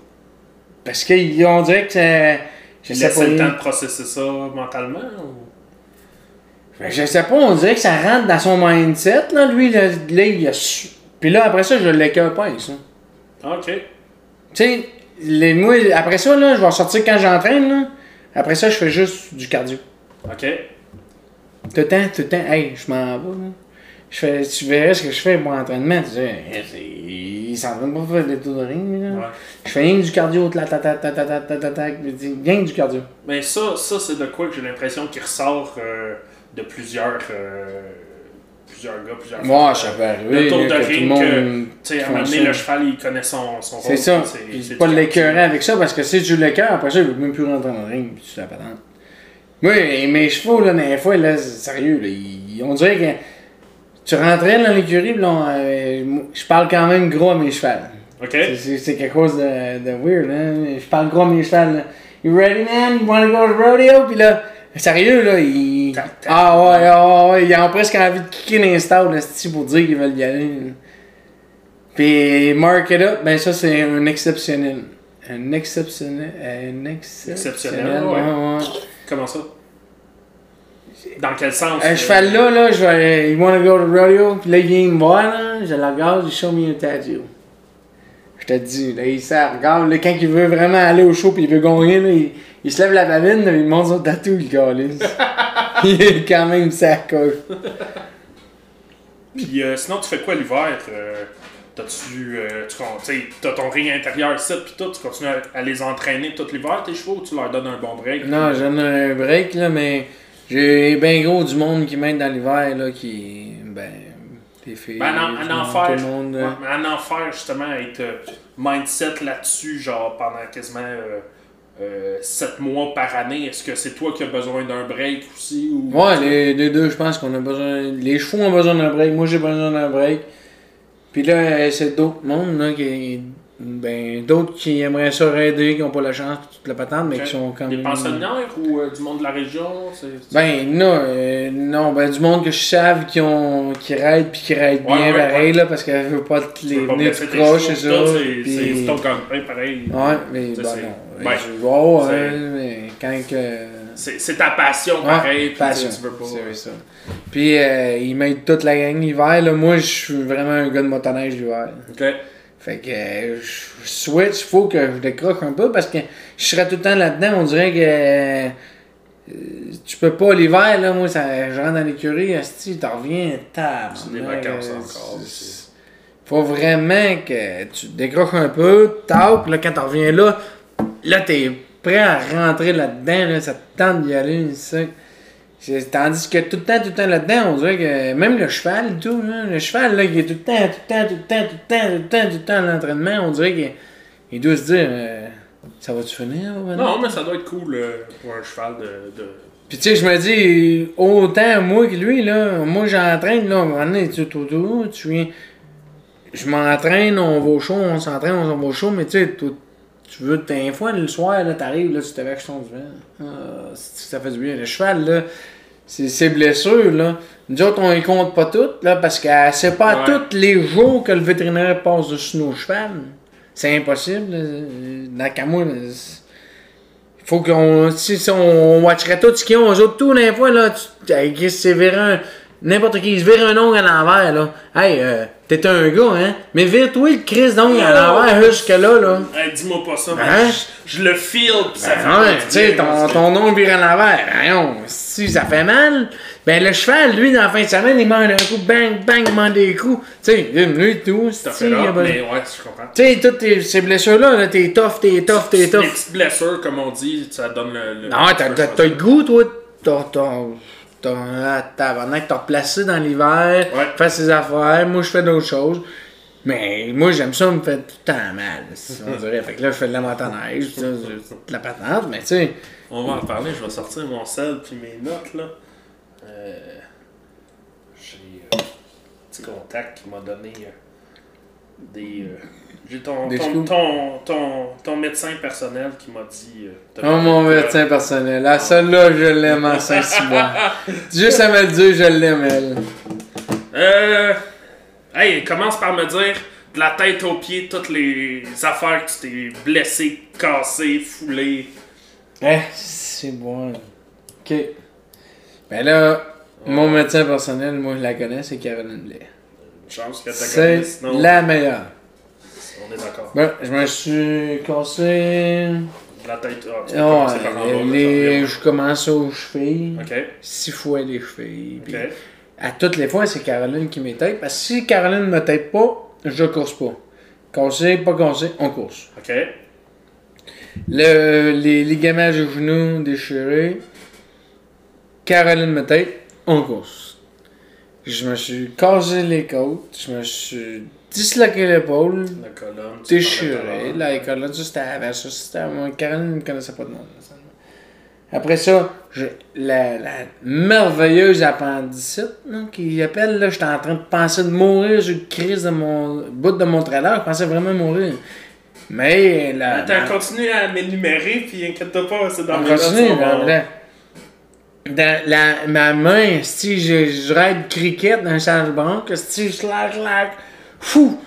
Parce qu'on dirait que ça. Je sais pas. le temps de processer ça mentalement ou... Je sais pas, on dirait que ça rentre dans son mindset, là, lui, là, là, il a su. Puis là, après ça, je l'écœure pas ça. Ah, Ok. Tu sais, les, moi, après ça, là, je vais sortir quand j'entraîne, là. Après ça, je fais juste du cardio. Ok. Tout le temps, tout le temps, hey, je m'en vais, là. Je fais, tu verrais ce que je fais pour l'entraînement, tu sais, eh, c'est- il s'entraîne pas pour faire des tours de ring, là. Ouais. Je fais rien que du cardio, ta ta ta ta ta ta ta ta ta, je dis, rien que du cardio. Mais ça, ça c'est de quoi que j'ai l'impression qu'il ressort euh, de plusieurs, euh, plusieurs gars, plusieurs Moi, peut arriver, Le tour de ring, monde. Tu sais, à un moment donné, le cheval, il connaît son, son rôle. C'est ça. c'est pas l'écœurer avec ça parce que si tu l'écœures, après ça, il veut même plus rentrer dans le ring. Puis tu la patente. Moi, mes chevaux, là, des fois, là, sérieux, là, ils- on dirait que tu rentrais dans l'écurie, euh, je parle quand même gros à mes chevals. Ok. C'est- quelque chose de, de weird, hein. Je parle gros à mes chevals, là. You ready, man? You wanna go to rodeo? Puis là, sérieux, là, tac. Ah ouais, ah ouais, ils ont presque envie de kicker stades, là, c'est-tu, pour dire qu'ils veulent y aller. Puis Mark It Up, ben ça, c'est un exceptionnel. Un exceptionnel. Un exceptionnel. Exceptionnel, ouais. Comment ça? Dans quel sens Un euh, cheval là, là, je vais. You wanna go to rodeo? Puis là, il vient me voir, là, je le regarde, il show me a tattoo. Je te dis, là, il s'en regarde, là, quand il veut vraiment aller au show puis il veut gagner, là, il, il se lève la babine, là, il monte son tatou, il calisse. <laughs> il est quand même sacoche. Puis euh, sinon, tu fais quoi l'hiver? Euh, T'as-tu. euh, tu sais, t'as ton ring intérieur ici, puis tout, tu continues à, à les entraîner tout l'hiver, tes chevaux, ou tu leur donnes un bon break? Non, j'en ai un break, là, mais j'ai bien gros du monde qui m'aide dans l'hiver, là, qui. Ben. Des filles. Ben, en, enfer, tout le monde, ouais, euh, mais en enfer, justement, être euh, mindset là-dessus, genre pendant quasiment 7 mois par année, est-ce que c'est toi qui as besoin d'un break aussi ou... Ouais, les, les deux, je pense qu'on a besoin. Les chevaux ont besoin d'un break. Moi, j'ai besoin d'un break. Puis là, euh, c'est d'autres mondes, là, qui. Ben, d'autres qui aimeraient ça aider, qui n'ont pas la chance, toute la patente, mais Ok. qui sont quand Des même. pensionnaires ou euh, du monde de la région c'est- Ben, non, euh, non, ben, du monde que je savent qui ont. qui raident, puis qui raident Ouais, bien, ouais, pareil, là, parce qu'elle veut pas te les venir tout chevaux, c'est ça. c'est- ton gagne-pain pareil. Ouais, mais c'est- non. Ben, je vois, c'est- ouais, mais quand que. c'est c'est ta passion, pareil. puis passion. Tu veux pas. C'est ça. Puis euh, il m'aide toute la gang l'hiver. Là. Moi, je suis vraiment un gars de motoneige l'hiver. Ok. Fait que euh, je switch, faut que je décroche un peu parce que je serais tout le temps là-dedans. On dirait que euh, tu peux pas l'hiver, là. Moi, ça, je rentre dans l'écurie, asti, t'en reviens, table. C'est des vacances encore. Faut vraiment que tu décroches un peu, tape, là, quand t'en reviens là, là, t'es prêt à rentrer là-dedans, là, ça te tente d'y aller, ça. Tandis que tout le temps, tout le temps là-dedans, on dirait que même le cheval tout, là, le cheval, là, qui est tout le temps, tout le temps, tout le temps, tout le temps, tout le temps, tout le temps à l'entraînement, on dirait qu'il il doit se dire, euh, ça va-tu finir, maintenant? Non, mais ça doit être cool euh, pour un cheval de. de... Puis tu sais, je me dis, autant moi que lui, là, moi j'entraîne, là, à un moment donné, tu viens. Je m'entraîne, on va au show, on s'entraîne, on va au show, mais tu sais, toi, tu veux, t'as une fois le soir, là, t'arrives, là, tu te avec ton vent. Ah, ça fait du bien? Le cheval, là, c'est ses blessures, là. Nous autres, on les compte pas toutes, là, parce que c'est pas Ouais. tous les jours que le vétérinaire passe dessus nos chevals. C'est impossible. là. Dans c'est- faut qu'on. Si, si on watcherait tout ce qu'ils ont, eux autres, tous les fois, là, tu. Un. N'importe qui, il se vire un ongle à l'envers, là. Hey, euh, t'es un gars, hein? Mais vire-toi le Chris d'ongle à l'envers jusque-là, là. Hey, dis-moi pas ça, Hein? je, je le feel, pis ça fait Ben ouais, du tu sais, ton, ton ongle vire à l'envers. Voyons, si ça fait mal, ben le cheval, lui, dans la fin de semaine, il mange un coup, bang, bang, il mange des coups. Tu sais, lui, tout, Ça fait rare, pas- mais ouais, je comprends. Tu sais, toutes tes- ces blessures-là, là, t'es tough, t'es tough, t'es Les tough. petites blessures, comme on dit, ça donne le. le Non, t'as, le goût, toi. T'as, tabarnak, t'as replacé dans l'hiver, Ouais. fais ses affaires. Moi, je fais d'autres choses. Mais moi, j'aime ça, me fait tout le temps mal, <laughs> si on dirait. Fait que là, je fais de la c'est de la patente, mais tu sais. On va en parler, je vais sortir mon sel puis mes notes là. Euh, j'ai un petit contact qui m'a donné euh, des. euh, j'ai ton, ton, ton, ton, médecin personnel qui m'a dit. euh, Oh mon médecin personnel. Ah, celle-là, je l'aime en Saint-Cyboire. Juste à me le dire, je l'aime, elle. Euh. Hey, commence par me dire de la tête aux pieds toutes les affaires que tu t'es blessé, cassé, foulé. Eh, c'est bon. Ok. Ben là, mon médecin personnel, moi, je la connais, c'est Caroline Blais. Chance que C'est sinon la meilleure. on est d'accord. Ben, je me suis cassé. La tête. Ah, tu peux Ouais, commencer par en bas, les- là, ça les- revient. je commence aux chevilles. Ok, Six fois les chevilles. puis. À toutes les fois, c'est Caroline qui m'étape. Parce que si Caroline ne me tape pas, je course pas. Cassé, pas cassé, on course. Ok. Le, les ligaments du genou déchirés, Caroline me tape, on course. Je me suis cassé les côtes, je me suis disloqué l'épaule, La colonne. tu déchiré. La colonne, ça c'était avant ça. C'était avant. Caroline ne connaissait pas de là, ça. Après ça, la, la merveilleuse appendicite, là, qui appelle, là, j'étais en train de penser de mourir, j'ai une crise de mon bout de mon trailer, je pensais vraiment mourir. Mais la. Attends, la- continue à m'énumérer, puis inquiète-toi pas, c'est dans on continue, dans, la, ma main, si je, je ride cricket dans un sale banque, si je slack, slack, fou!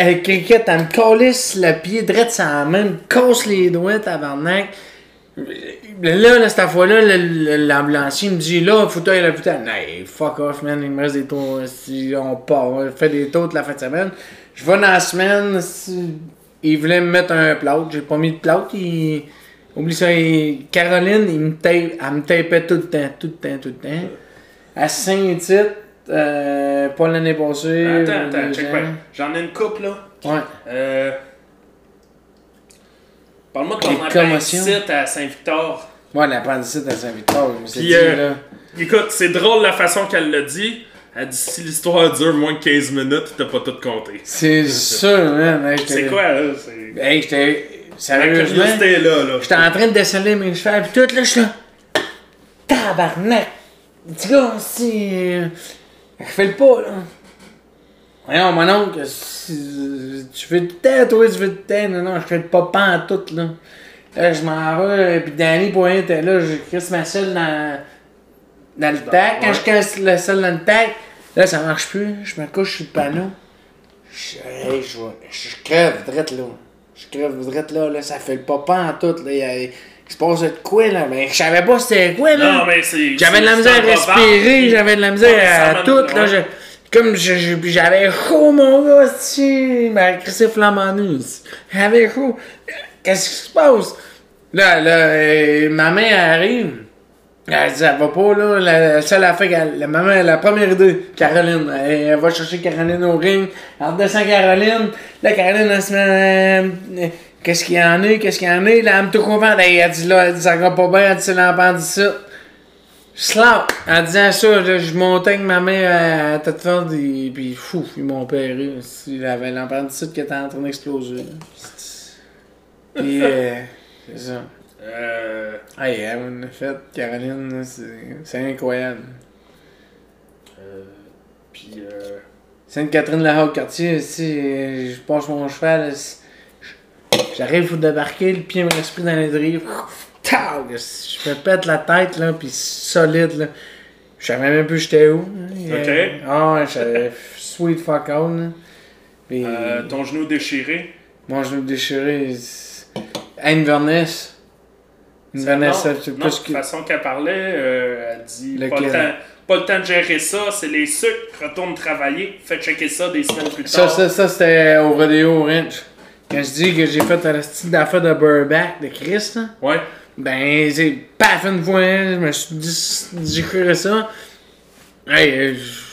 Elle cricket, elle me calisse le pied sur la main, me casse les doigts, tabarnak. Là, là, cette fois-là, le- le- l'ambulancier me dit, là, faut aller à l'hôpital. Hey, fuck off, man, il me reste des tours. Si on part, on fait des tours toute la fin de semaine. Je vais dans la semaine, si- il voulait me mettre un plâtre, j'ai pas mis de plâtre, il... Oublie ça, Caroline, il me tape, elle me tapait tout le temps, tout le temps, tout le temps. À Saint-Tite, euh, pas l'année passée. Attends, attends, check. J'en ai une coupe, là. Ouais. Euh... Parle-moi de ton appendicite à Saint-Victor. Ouais, l'appendicite à Saint-Victor, je me suis dit, euh, là. Écoute, c'est drôle la façon qu'elle l'a dit. Elle dit si l'histoire dure moins de 15 minutes, t'as pas tout compté. C'est sûr, man. Hey, C'est quoi, là? Hey, j'étais. Sérieusement? est là, là. J'étais en train de desceller mes cheveux, pis tout, là, je suis là. Tabarnak! Dis gars, si. euh, Je fais le pas, là. Voyons, mon oncle, si, tu fais le temps, toi, tu fais le temps. Non, non, je fais le pas en tout, là. Là, je m'en vais, pis Danny Poirier était là, je casse ma selle dans, dans le tac. Quand je casse la selle dans le tac, là, ça marche plus. Je me couche sur le panneau. Je, hey, je, je crève, drette là. Je crève, drette là, là, ça fait le pas en tout, là. Il il se passait de quoi, là? Mais je savais pas c'était quoi, là. Non, mais c'est. J'avais de la misère à respirer, j'avais de la misère à tout, là. je- comme je- je- puis j'avais chaud, mon gars, si. M'a crissé flamant nu. J'avais chaud. Qu'est-ce qui se passe? Là, là, euh, ma mère arrive. Elle dit, elle va pas, là. La seule affaire, qu'elle- la maman, la première idée, Caroline. Elle, va chercher Caroline au ring. Elle redescend Caroline. Là, Caroline, elle se met. euh, Qu'est-ce qu'il y en a? Qu'est-ce qu'il y en a? Là, elle me tout contente. Elle, dit, là, elle ça va pas bien. Elle dit, c'est l'appendicite. Slap! En disant ça, là, je montais avec ma mère à tête forte puis fou, ils m'ont opéré. Il avait l'appendicite qui était en train d'exploser. Puis, euh, c'est ça. Euh, Hey, elle m'a fait, Caroline, c'est incroyable. euh, Puis. euh, Sainte-Catherine la haute quartier si euh, je passe mon cheval, j'arrive pour débarquer, le pied me reste pris dans l'édrier. Tao! Je me pète la tête, là, pis solide, là. Je savais même plus j'étais où. hein. Ok. Ah j'avais <laughs> sweet fuck. Pis euh, ton genou déchiré? mon genou déchiré. Inverness. Inverness, non, non, de que. toute façon qu'elle parlait, euh, elle dit pas le, temps, pas le temps de gérer ça, c'est les sucres, retourne travailler, fais checker ça des semaines plus Ça, tard. ça, ça c'était au Rodeo Ranch. Quand je dis que j'ai fait la petite affaire de Burback de Chris, là. Ouais. Ben, c'est paf une fois, hein, je me suis dit, j'ai cru ça. Hey, euh, je-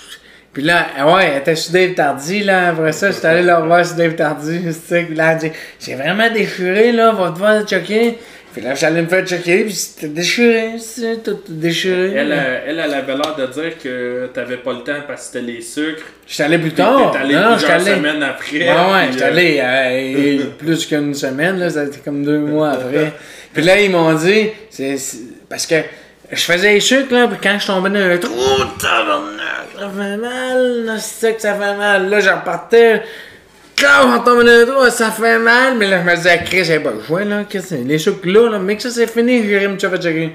puis là, ouais, elle était sur Dave Tardy, là. Après ça, j'étais allé la revoir sur Dave Tardy. <laughs> Puis là, j'ai vraiment déchiré, là, va te voir checker. Puis là, j'allais me faire checker, puis c'était déchiré, tout déchiré. Elle, euh, elle, elle avait l'air de dire que t'avais pas le temps parce que c'était les sucres. J'étais allé plus tard. t'es allé Non, plusieurs allé. semaines après. Ouais, ouais, j'étais euh, allé euh, <laughs> plus qu'une semaine, là, ça a été comme deux mois après. Puis là, ils m'ont dit, c'est, parce que je faisais les sucres, là, puis quand je tombais dans un trou, ça fait mal, là, c'est ça que ça fait mal. Là, j'en partais, quand on tombait dans un trou, ça fait mal, mais là, je me disais, Chris, j'ai pas choix, là, qu'est-ce que c'est, les sucres là, là, mais que ça c'est fini, j'irai me faire checker.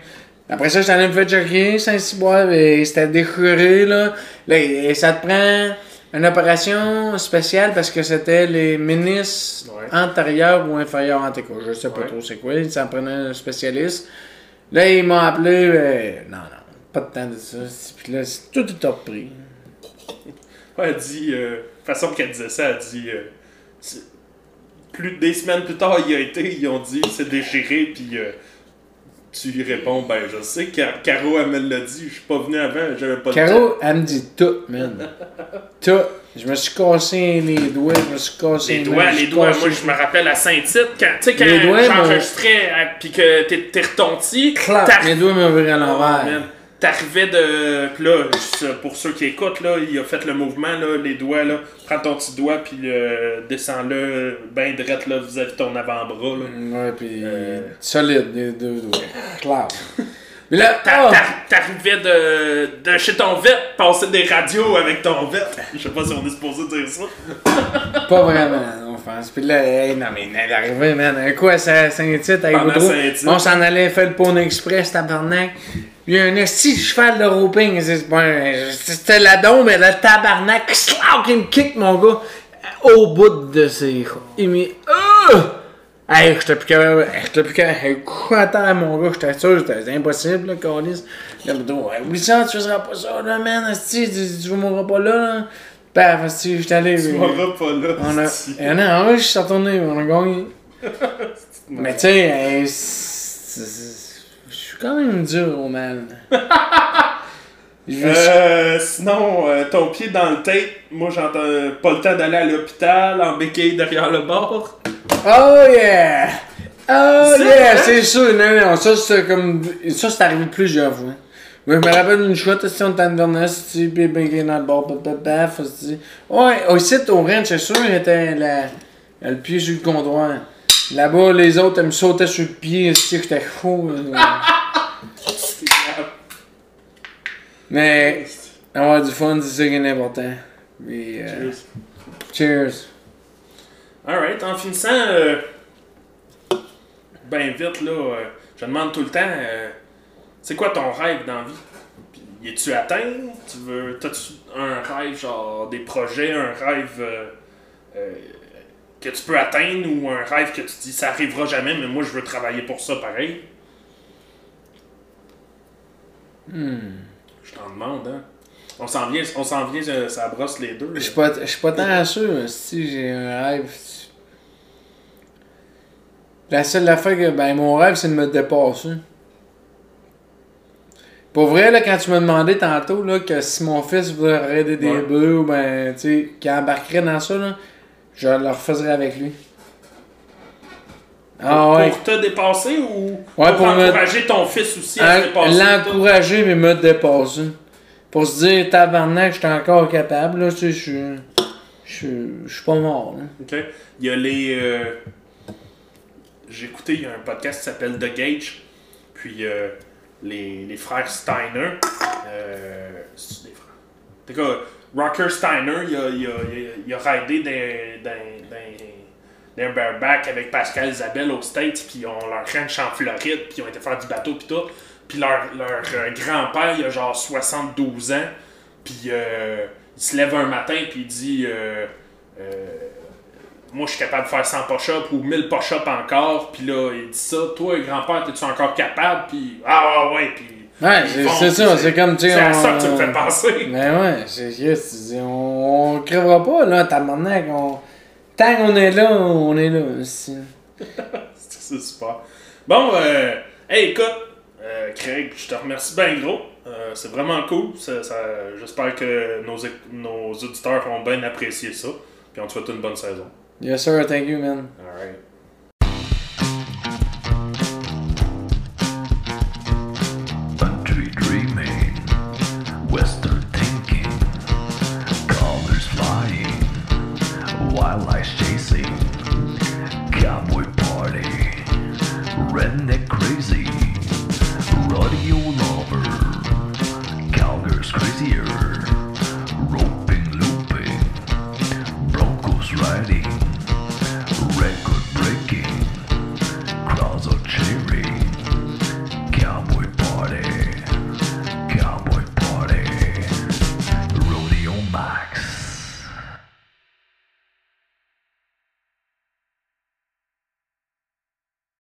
Après ça, j'étais allé me faire checker, Saint-Cyboire, et c'était déchiré, là. Là, et ça te prend une opération spéciale parce que c'était les ministres Ouais. antérieurs ou inférieurs antéco. Je sais pas Ouais. trop c'est quoi, ça me prenait un spécialiste. Là, ils m'ont appelé, euh, non, non, pas de temps de ça. Puis là, c'est- tout est repris. Ouais, dit, euh, façon qu'elle disait ça, elle dit, euh, plus des semaines plus tard, il a été, ils ont dit, c'est déchiré, puis euh, tu lui réponds, ben je sais, Car- Caro, elle me l'a dit, je suis pas venu avant, j'avais pas temps. Caro, elle me dit tout, man. tout. Je me suis cassé les doigts, je me suis cassé Les doigts, les doigts, moi je me rappelle à Saint-Tite, quand, tu sais, quand Les doigts, j'enregistrais, puis que t'es retonti, Clap, mes doigts virent à Oh, l'envers. T'arrivais de. Puis là, pour ceux qui écoutent, là, il a fait le mouvement, là, les doigts, là. Prends ton petit doigt, puis euh, descends-le ben drette, là, vis-à-vis de ton avant-bras, là. Ouais, puis Euh. solide, les deux doigts. Clair. <laughs> Mais là, oh! t'a- T'arrivais de, de chez ton vet, passer des radios avec ton vet. Je sais pas si on est supposé dire ça. Pas vraiment, pense. Puis là, hey, non, mais elle est arrivée, man. Un coup à Saint- Saint-Tite, avec. Saint-Tite. On s'en allait faire le pont express, tabarnak. Il y a un esti cheval de roping. Un- C'était la dombe, mais le tabarnak, slack, il me kick, mon gars, au bout de ses. Il me. Euh! Hey, j'étais plus capable. hey, J'étais plus capable. Hey, Quoi à terre, mon gars, j'étais sûr, c'était impossible, là, Carlis. Là, Boudreau, hey, oublie ça, tu feras pas ça, là, man, esti, tu, tu mourras pas là, là. Paf, esti, j'étais allé. Tu m'auras pas là. On a. c'est-tu. Eh non, ouais, je suis retourné, on a gagné. <laughs> Mais tu sais, euh, je suis quand même dur au mal. Euh, sinon, euh, ton pied dans le tape, moi j'entends pas le temps d'aller à l'hôpital, en béquille derrière le bord. Oh yeah! Oh yeah! C'est sûr, non, non, ça c'est comme. Ça c'est arrivé plusieurs fois. Moi, je me rappelle une chouette, si on était en Inverness, tu sais, puis ben, dans le bord, paf, sais. Ouais, au site, au Rennes, c'est sûr, la, le pied sur le comptoir. Là-bas, les autres, ils me sautaient sur le pied, sais, j'étais fou. <laughs> Mais avoir du fun, c'est ça qui est important. Puis, euh, cheers. Alright, en finissant, euh, ben vite là, euh, je demande tout le temps, euh, c'est quoi ton rêve dans la vie? Puis, es-tu atteint? Tu veux, t'as-tu un rêve, genre des projets, un rêve euh, euh, que tu peux atteindre ou un rêve que tu dis ça arrivera jamais, mais moi je veux travailler pour ça pareil? Hmm. Je t'en demande, hein. On s'en vient, on s'en vient, ça brosse les deux. Je suis pas, je suis pas tant sûr si j'ai un rêve. La seule affaire que. Ben, mon rêve, c'est de me dépasser. Pour vrai, là, quand tu m'as demandé tantôt là, que si mon fils voudrait aider des Ouais. bœufs, ou ben, tu sais, qu'il embarquerait dans ça, là, je le refaisais avec lui. Ah ouais. Pour te dépasser ou Ouais, pour, pour me- encourager ton fils aussi à se En- dépasser? L'encourager, mais me dépasser. Pour se dire, tabarnak, je suis encore capable, là, tu sais, je suis. Je suis- je suis pas mort, là. OK. Il y a les. euh, J'ai écouté, il y a un podcast qui s'appelle The Gage. Puis euh, les, les frères Steiner. Euh, c'est des frères? En tout cas, Rocker Steiner, il a, il a, il a, raidé d'un- bareback avec Pascal Isabelle aux States. Puis ont leur ranch en Floride. Puis ils ont été faire du bateau. Puis tout. Puis leur, leur euh, grand-père, il a genre 72 ans. Puis euh, il se lève un matin. Puis il dit. euh, euh, moi, je suis capable de faire 100 push-ups ou 1000 push-ups encore. Puis là, il dit ça. Toi, grand-père, es-tu encore capable? Puis, ah, ouais, ouais. Puis, Ouais, c'est- ça, c'est comme, tu C'est à ça que tu me fais penser. Mais ouais, c'est dis, on, on crèvera pas, là, tabarnak. On... Tant qu'on est là, on est là. aussi. <laughs> C'est super. Bon, euh, hey, écoute, euh, Craig, je te remercie bien gros. Euh, c'est vraiment cool. Ça- ça- J'espère que nos, nos auditeurs ont bien apprécié ça. Puis on te souhaite une bonne saison. Yes, sir. Thank you, man. All right. Country dreaming, Western thinking, flying, wildlife chasing, cowboy party, redneck crazy, rodeo lover, cowgirls crazier, roping looping, broncos riding.